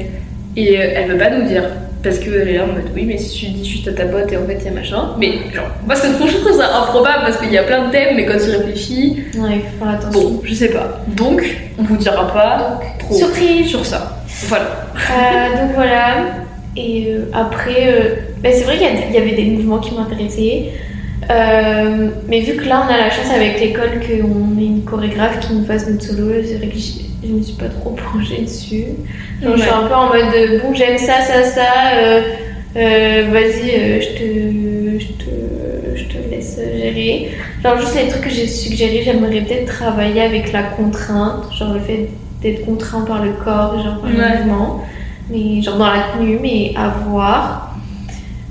Et euh, elle veut pas nous dire. Parce qu'elle est là en mode oui, mais si tu dis juste à ta pote et en fait il y a machin. Mais genre, moi, c'est trop, je trouve ça improbable parce qu'il y a plein de thèmes, mais quand tu réfléchis, Ouais, il faut faire attention. bon, je sais pas. Donc, on vous dira pas trop Surprise sur ça. Voilà. Euh, donc voilà. Et euh, après, euh, ben, c'est vrai qu'il y avait des mouvements qui m'intéressaient. Euh, mais vu que là, on a la chance avec l'école qu'on ait une chorégraphe qui nous fasse notre solo, c'est vrai que je, je me suis pas trop plongée dessus. Donc je suis un peu en mode euh, bon, j'aime ça, ça, ça. euh, euh, Vas-y, je, te, je, te, je te laisse gérer. Genre, juste les trucs que j'ai suggérés, j'aimerais peut-être travailler avec la contrainte. Genre le fait d'être contraint par le corps, genre par le Ouais. mouvement. Mais genre dans la tenue, mais à voir.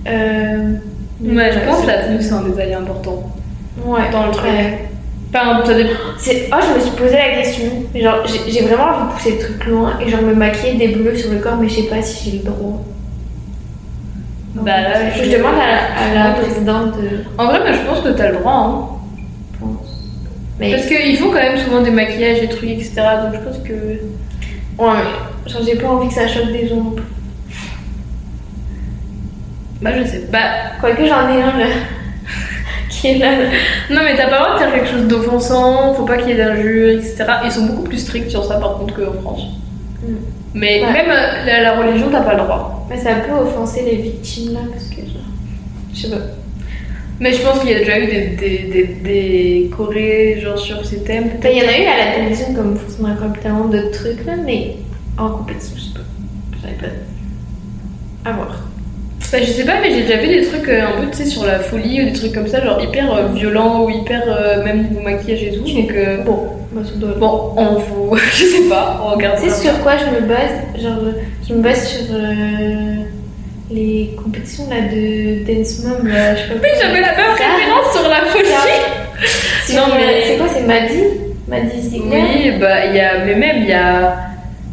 Euh, Ouais, je pense que la tenue, c'est un détail important Ouais, dans le truc. ouais. Enfin. C'est... Oh, je me suis posé la question. Genre, j'ai, vraiment envie de pousser le truc loin et genre me maquiller des bleus sur le corps, mais je sais pas si j'ai le droit. Bah là, je demande à la, à la présidente de En vrai, je pense que t'as le droit, hein. Mais Parce qu'ils font quand même souvent des maquillages et trucs, etc. Donc je pense que. ouais, mais genre, j'ai pas envie que ça choque des gens. Bah, je sais. Bah, Quoique j'en ai un là. <laughs> qui est là. non, mais t'as pas le droit de faire quelque chose d'offensant, faut pas qu'il y ait d'injures, etc. Ils sont beaucoup plus stricts sur ça, par contre, qu'en France. Mm. Mais Ouais. même euh, la, la religion, t'as pas le droit. Mais ça peut offenser les victimes là parce que genre. Je sais pas. Mais je pense qu'il y a déjà eu des, des, des, des chorés, genre sur ces thèmes. Il y en a eu à la télévision comme forcément incroyable talent de trucs là, mais en compétition, je sais pas. J'avais pas. À voir. Bah, je sais pas, mais j'ai déjà vu des trucs euh, un peu, tu sais, sur la folie ou des trucs comme ça, genre hyper euh, violents ou hyper, euh, même niveau maquillage et tout. Donc, euh, Bon, bah, ça doit bon, on vous. <laughs> je sais pas, on regarde Tu sais sur quoi je me base Genre, je me base sur les compétitions là de Dance Mom. Là, je sais pas Oui, j'avais la même référence sur la folie. <laughs> Non, mais- C'est quoi C'est Maddy Maddy Ziegler? Oui, bah, il y a. Mais même, il y a.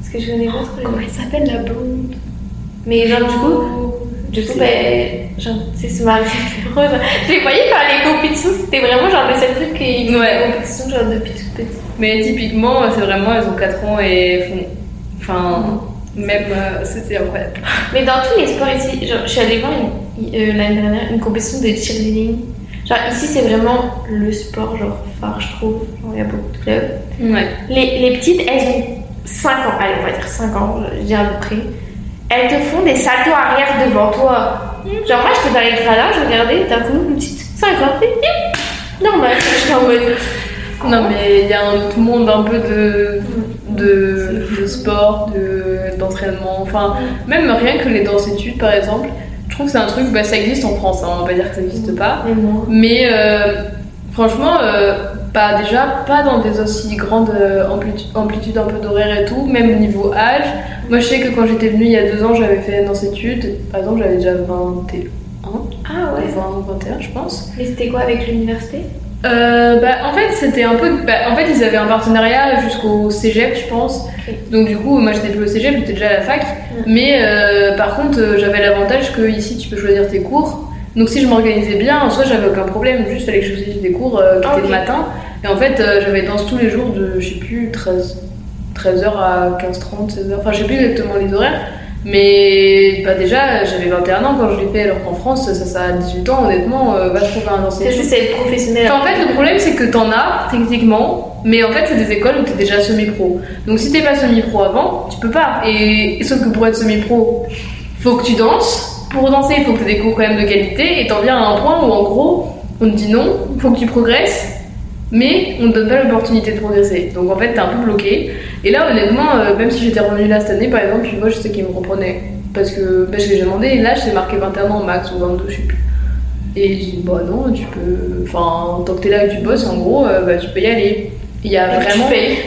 Parce que je connais pas trop les Comment elle s'appelle la blonde? Mais genre, du coup, du coup, ben, genre, c'est c'est ma référence. <laughs> Je les voyais faire les compétitions, c'était vraiment genre le seul truc qu'ils Ouais. des compétitions genre depuis toute petite. Mais typiquement, c'est vraiment, elles ont 4 ans et font. Enfin, même. euh, C'était incroyable. Mais dans tous les sports ici, genre, je suis allée voir euh, l'année dernière une compétition de cheerleading. Genre ici c'est vraiment le sport genre phare je trouve. Genre, il y a beaucoup de clubs. Ouais. Les, les petites elles ont 5 ans, allez on va dire 5 ans, je dirais à peu près. Elles te font des saltos arrière devant toi. Genre moi j'étais dans les gradins, je regardais, d'un coup une petite 5 ans. Normal, <laughs> j'étais en mode. Non, mais il y a un autre monde un peu de. de, de sport, de- d'entraînement. Enfin, même rien que les danses-études par exemple. Je trouve que c'est un truc, bah, ça existe en France, hein, on va pas dire que ça n'existe pas. Mais moi. Mais euh, franchement, euh, pas déjà pas dans des aussi grandes euh, amplitudes, un peu d'horaire et tout, même niveau âge. Moi, je sais que quand j'étais venue il y a deux ans, j'avais fait une études. Par exemple, j'avais déjà 21, Ah ouais. 20 ou 21, je pense. Mais c'était quoi avec l'université? Euh, bah, en fait, c'était un peu. bah, en fait, ils avaient un partenariat jusqu'au cégep, je pense. Donc, du coup, moi, j'étais plus au cégep, j'étais déjà à la fac. Mais euh, par contre, j'avais l'avantage que ici, tu peux choisir tes cours. Donc, si je m'organisais bien, en soi, j'avais aucun problème. Juste, fallait que je choisisse des cours euh, qui Ah, étaient ok. le matin. Et en fait, euh, j'avais danse tous les jours de, je sais plus, 13, 13h à 15h30, 16h. Enfin, je sais plus exactement les horaires. Mais bah, déjà, j'avais 21 ans quand je l'ai fait, alors qu'en France, ça, ça a 18 ans, honnêtement, euh, va trouver un C'est enseignant. juste être professionnel. Enfin, en fait, le problème, c'est que t'en as, techniquement, mais en fait, c'est des écoles où t'es déjà semi-pro. Donc, si t'es pas semi-pro avant, tu peux pas. Et sauf que pour être semi-pro, faut que tu danses. pour danser, il faut que tu aies des cours quand même de qualité, et t'en viens à un point où en gros, on te dit non, faut que tu progresses, mais on ne donne pas l'opportunité de progresser. Donc en fait, t'es un peu bloqué. Et là, honnêtement, euh, même si j'étais revenue là cette année, par exemple, tu vois, je sais qu'ils me reprenaient. Parce que bah, je l'ai demandé, et là, c'est marqué 21 ans max ou 22, je sais plus. Et je dis, bah non, tu peux. Enfin, tant que t'es là et que tu bosses, en gros, euh, bah, tu peux y aller. Il y a tu vraiment. payes.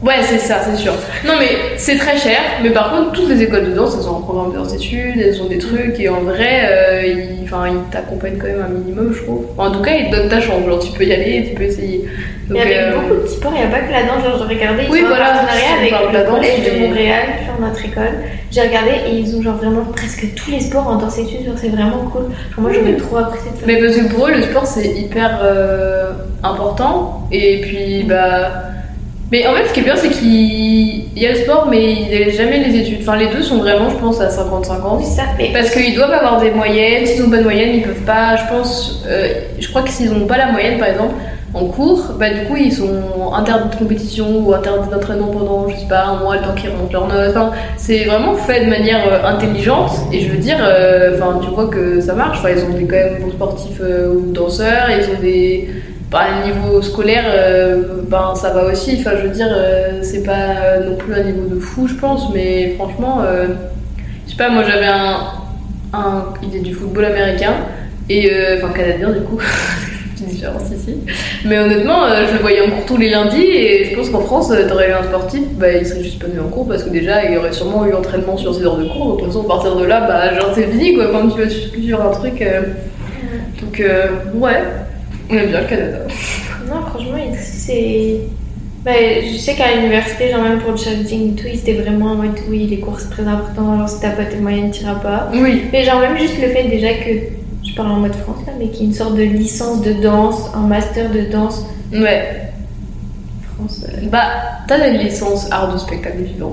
Ouais, c'est ça, c'est sûr. Non, mais c'est très cher. Mais par contre, toutes les écoles de danse, elles ont un programme de danse études, elles ont des trucs. Et en vrai, euh, ils, ils t'accompagnent quand même un minimum, je trouve. En tout cas, ils te donnent ta chance. Genre, tu peux y aller, tu peux essayer. Il Donc, y avait euh, beaucoup de sports, il n'y a pas que la danse. Genre, j'ai regardé, ils Oui, ont voilà, un partenariat avec le danse, collège de Montréal, genre notre école. J'ai regardé et ils ont genre vraiment presque tous les sports en danse études. Genre, c'est vraiment cool. Genre, moi, j'aurais trop apprécié de faire. Mais parce que pour eux, le sport c'est hyper euh, important. Et puis, bah. Mais en fait, ce qui est bien, c'est qu'il il y a le sport, mais il n'y a jamais les études. Enfin, les deux sont vraiment, je pense, à 50-50. Oui, ça. Mais Parce qu'ils doivent avoir des moyennes. S'ils n'ont pas de moyenne, ils peuvent pas. Je pense. euh, je crois que s'ils n'ont pas la moyenne, par exemple, en cours, bah du coup, ils sont interdits de compétition ou interdits d'entraînement pendant, je sais pas, un mois, le temps qu'ils remontent leurs notes. Enfin, c'est vraiment fait de manière euh, intelligente. Et je veux dire, euh, enfin, tu vois que ça marche? Enfin, ils ont des quand même bons sportifs ou danseurs. Ils ont des. Bah, niveau scolaire, euh, ben ça va aussi. Enfin, je veux dire, euh, c'est pas non plus un niveau de fou, je pense. Mais franchement, euh, je sais pas, moi j'avais un, un. Il est du football américain. Et. euh, Enfin, canadien du coup. <laughs> Petite différence ici. Mais honnêtement, euh, je le voyais en cours tous les lundis. Et je pense qu'en France, t'aurais eu un sportif, bah, il serait juste pas venu en cours parce que déjà, il aurait sûrement eu entraînement sur ses heures de cours. De toute façon, à partir de là, bah, genre, c'est fini quoi. Quand tu vas suivre un truc. Donc, ouais. On aime bien le Canada. non, franchement, ici, c'est. Bah, je sais qu'à l'université, genre même pour le challenging et tout, ils étaient vraiment en mode oui, les cours c'est très important, alors si t'as pas tes moyens, t'iras pas. Oui. Mais genre même juste le fait déjà que, je parle en mode France là, mais qu'il y ait une sorte de licence de danse, un master de danse Ouais. France. euh, Bah, t'as une licence art de spectacle vivant.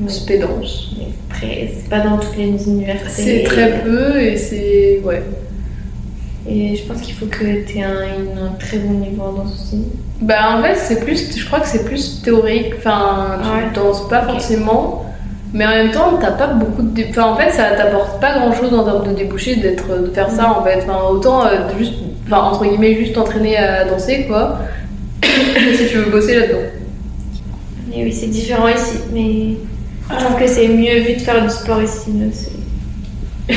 Oui. Spédance. mais c'est très- c'est pas dans toutes les universités. C'est très peu et c'est. Ouais. Et je pense qu'il faut que un, une- un très bon niveau en danse aussi. Bah, en fait, c'est plus. Je crois que c'est plus théorique. Enfin, tu Ouais. danses pas forcément. Mais en même temps, t'as pas beaucoup de. Enfin, en fait, ça t'apporte pas grand chose en termes de débouchés d'être, de faire ça en fait. Enfin, autant euh, juste. Enfin, entre guillemets, juste t'entraîner à danser quoi. <coughs> si tu veux bosser là-dedans. Et oui, c'est différent ici, mais je trouve que c'est mieux vu de faire du sport ici. là,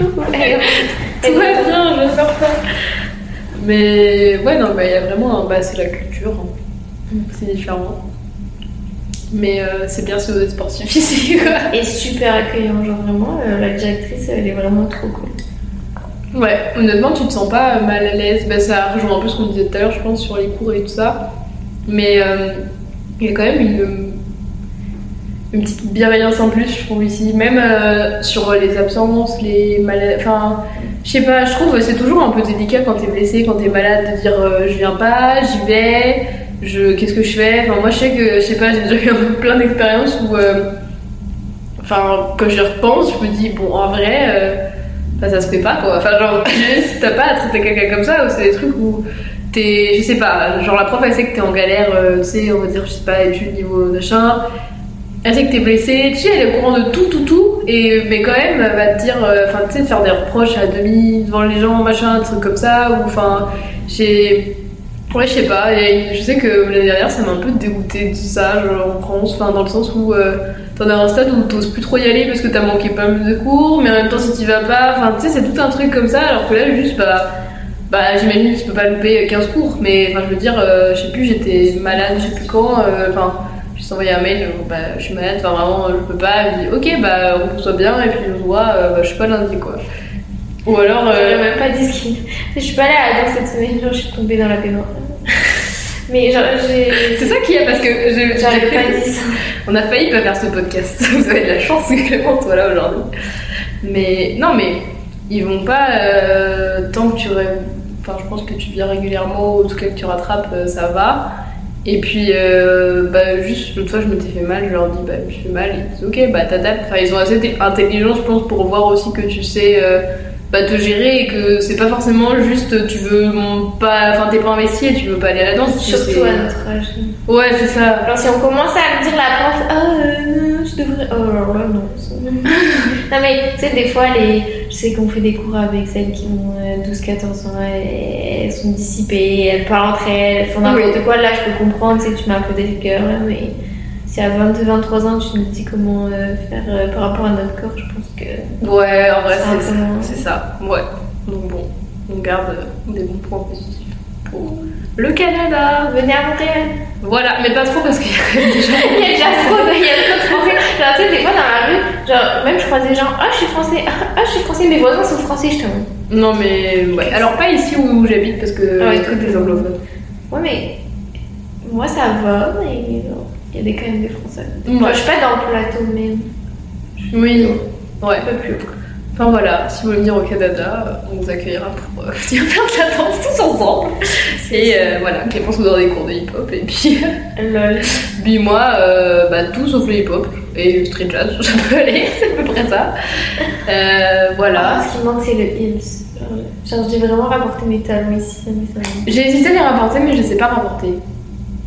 <laughs> c'est- Tout va bien, je vais faire ça. Mais ouais, non, il y a vraiment. Bah, c'est la culture. hein. C'est différent. Mais euh, c'est bien si vous êtes sportif ici, <laughs> quoi. Et super accueillant, genre vraiment, euh, la directrice, elle est vraiment trop cool. Ouais, honnêtement, tu te sens pas mal à l'aise. Bah, ça rejoint un peu ce qu'on disait tout à l'heure, je pense, sur les cours et tout ça. Mais euh, il y a quand même une, une petite bienveillance en plus, je trouve, ici. Même euh, sur les absences, les malades. Enfin, je sais pas, je trouve c'est toujours un peu délicat quand t'es blessé, quand t'es malade, de dire euh, je viens pas, j'y vais, je, qu'est-ce que je fais? Enfin, moi, je sais que, je sais pas, j'ai déjà eu plein d'expériences où. euh, Enfin, quand j'y repense, je me dis, bon, en vrai. Enfin, ça se fait pas quoi. Enfin, genre, <laughs> si t'as pas à traiter quelqu'un comme ça, ou c'est des trucs où t'es. Je sais pas, genre la prof elle sait que t'es en galère, tu sais, on va dire, je sais pas, études niveau machin. Elle sait que t'es blessé, tu sais, elle est au courant de tout, tout, tout, et, mais quand même, elle va te dire, euh, enfin, tu sais, de faire des reproches à demi devant les gens, machin, des trucs comme ça, ou enfin, j'ai. Ouais, je sais pas, et je sais que l'année dernière, ça m'a un peu dégoûté de ça, genre en France, enfin, dans le sens où. euh, T'en as un stade où t'oses plus trop y aller parce que t'as manqué pas mal de cours, mais en même temps si t'y vas pas, enfin tu sais c'est tout un truc comme ça, alors que là juste bah, bah j'imagine que tu peux pas louper 15 cours, mais enfin je veux dire, euh, je sais plus, j'étais malade, je sais plus quand, euh, enfin j'ai envoyé un mail, euh, bah je suis malade, enfin vraiment je peux pas, elle me dit ok bah repose-toi bien et puis on se voit, euh, bah, je suis pas lundi quoi. Ou alors, Elle euh, m'a même pas dit ce qu'il. Je suis pas allée à la danse cette semaine, genre je suis tombée dans la baignoire. <laughs> Mais genre j'ai. c'est ça qui est parce que J'aurais pas dit <laughs> ça. On a failli pas faire ce podcast. <laughs> Vous avez de la chance que Clément soit là aujourd'hui. Mais non, mais ils vont pas euh, tant que tu. Enfin, je pense que tu viens régulièrement ou en tout cas que tu rattrapes, euh, ça va. Et puis, euh, bah, juste l'autre fois, je m'étais fait mal. Je leur dis, bah, je me suis fait mal. Ils disent, ok, bah, t'adaptes. Enfin, ils sont assez intelligents, je pense, pour voir aussi que tu sais. euh, bah, te gérer et que c'est pas forcément juste tu veux pas enfin t'es pas investi et tu veux pas aller à la danse sais, Surtout à notre âge. ouais c'est ça Alors si on commence à me dire la prof, oh euh, non, je devraient. Oh alors là, non. ça- <laughs> non, mais tu sais, des fois, les... je sais qu'on fait des cours avec celles qui ont euh, 12-14 ans, elles, elles sont dissipées, elles parlent entre elles, elles font n'importe Oui. quoi. Là, je peux comprendre, tu sais, tu mets un peu des cœurs, là, mais si à 22-23 ans, tu nous dis comment euh, faire euh, par rapport à notre corps, je pense que. Ouais, en vrai, C'est moins. c'est ça. Ouais. Donc bon, on garde euh, des bons points positifs pour le Canada. Venez à Montréal! Voilà, mais pas trop parce qu'il y a quand même des gens. <laughs> Il y a déjà trop de, il y a trop de français. Genre, tu sais, des fois dans la rue, genre, même je croise des gens, ah, je suis français, ah, je suis français, mes voisins sont français, je te montre. Non, mais ouais. Alors, pas ici où j'habite parce que Ah ouais, que des anglophones. Ouais, mais moi ça va, mais il y a des, quand même des français. Ouais. Moi, je suis pas dans le plateau même, Oui. Ouais. un peu plus haut. Enfin voilà, si vous voulez venir au Canada, on vous accueillera pour euh, <laughs> venir faire de la danse tous ensemble. Et euh, voilà, Clémence vous donne des cours de hip-hop et puis, <laughs> Lol. puis moi, euh, bah, tout sauf le hip-hop et le street jazz, <laughs> ça peut aller, c'est à peu près ça. Euh, voilà. Ah, ce qui manque, c'est le heels. Genre, je devais vraiment rapporter mes talons ici, mais J'ai hésité à les rapporter, mais je les ai pas rapportés.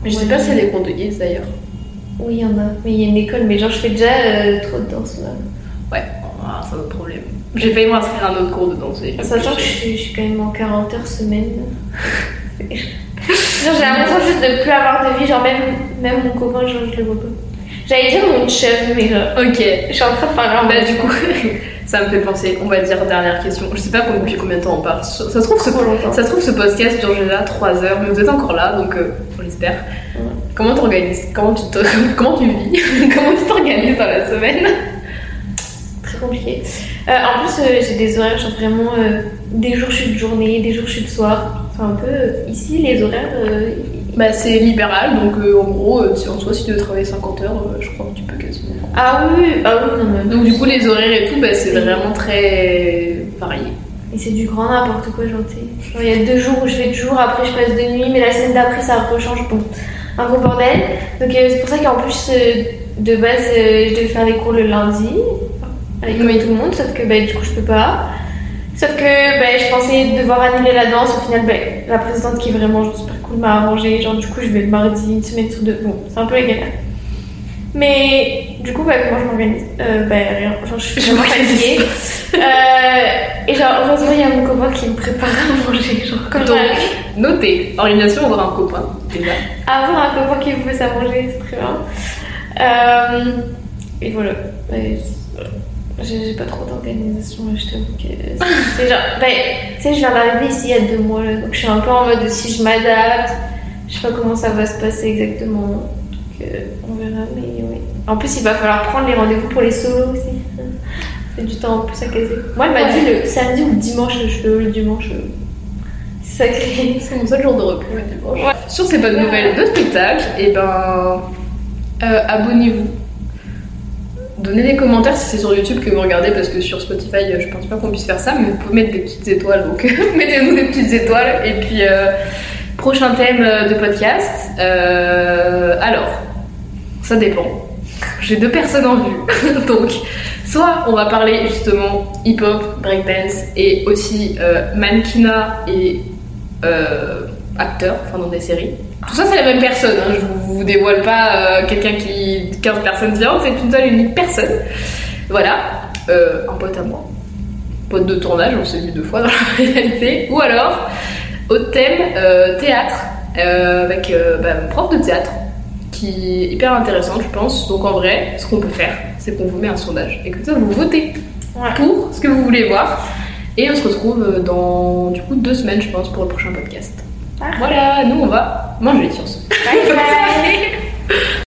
Je sais Ouais. pas s'il y a des cours de heels d'ailleurs. Oui, il y en a. Mais il y a une école, mais genre, je fais déjà euh, trop de danse là. Ouais, ah, c'est un autre problème. J'ai failli m'inscrire à un autre cours de danse. Sachant que je suis, je suis quand même en 40 heures semaine. J'ai l'impression juste de plus avoir de vie. Genre, même, même mon copain, genre, je le vois pas. J'allais dire mon chum, mais genre, Ok, je suis en train de parler en Bah mode- du coup, <laughs> ça me fait penser, on va dire dernière question. Je sais pas depuis combien de temps on parle. Ça se trouve ce, ça se trouve, ce podcast dure déjà 3 heures, mais vous êtes encore là, donc euh, on l'espère. Comment t'organises Comment tu <laughs> comment tu vis <laughs> Comment tu t'organises dans la semaine? Très compliqué. Euh, en plus, euh, j'ai des horaires, genre vraiment, euh, des jours je suis de journée, des jours je suis de soir. Enfin, un peu, ici, les horaires, Bah c'est libéral, donc en gros, si en soi si tu veux travailler 50 heures, je crois que tu peux quasiment. Ah oui, oui, ah oui, non, mais. Donc du coup les horaires et tout, bah, c'est vraiment très varié. Et c'est du grand n'importe quoi, genre, il y a deux jours où je fais de jour, après je passe de nuit, mais la semaine d'après ça rechange. Bon, un gros bordel. Donc c'est pour ça qu'en plus, de base, je devais faire des cours le lundi, avec comme tout le monde, sauf que bah, du coup je peux pas. Sauf que bah, je pensais devoir annuler la danse, au final, bah, la présidente qui est vraiment genre, super cool m'a arrangé. Genre, du coup, je vais le mardi, une semaine sur deux. Bon, c'est un peu la galère. Mais du coup, bah, comment je m'organise euh, Bah, rien. Genre, je suis vraiment fatiguée. Euh, et genre, heureusement, il y a mon copain qui me prépare à manger. Genre, comme Donc notez, organisation, on aura un copain déjà. Avoir un copain qui me fait à manger, c'est très bien. Euh, et voilà. C'est- J'ai pas trop d'organisation, je t'avoue que c'est- <laughs> genre. bah, tu sais, je viens d'arriver ici il y a deux mois, là, donc je suis un peu en mode de si je m'adapte, je sais pas comment ça va se passer exactement. Donc euh, on verra, mais oui. En plus, il va falloir prendre les rendez-vous pour les solos aussi. C'est du temps en plus à caser. Moi, elle m'a Ouais. dit le samedi ou le dimanche, je fais le dimanche. euh, C'est sacré. <laughs> C'est mon seul jour de repos le dimanche. Sur ces bonnes nouvelles de spectacle, et ben euh, abonnez-vous. Donnez des commentaires si c'est sur YouTube que vous regardez parce que sur Spotify je pense pas qu'on puisse faire ça mais vous pouvez mettre des petites étoiles donc <laughs> mettez-nous des petites étoiles. Et puis euh, prochain thème euh, de podcast Euh, alors ça dépend. J'ai deux personnes en vue <laughs> donc soit on va parler justement hip-hop breakdance et aussi mannequinat et acteur enfin dans des séries tout ça, c'est la même personne. hein. Je vous, vous dévoile pas euh, quelqu'un qui. 15 personnes différentes, c'est une seule et unique personne. Voilà. Euh, un pote à moi. Pote de tournage, on s'est vu deux fois dans la <laughs> réalité. Ou alors, autre thème, euh, théâtre, avec bah, mon prof de théâtre, qui est hyper intéressante, je pense. Donc en vrai, ce qu'on peut faire, c'est qu'on vous met un sondage. Et comme ça, vous votez Ouais. pour ce que vous voulez voir. Et on se retrouve dans, du coup, deux semaines, je pense, pour le prochain podcast. Voilà, nous on va manger sur ce. Bye bye. <laughs>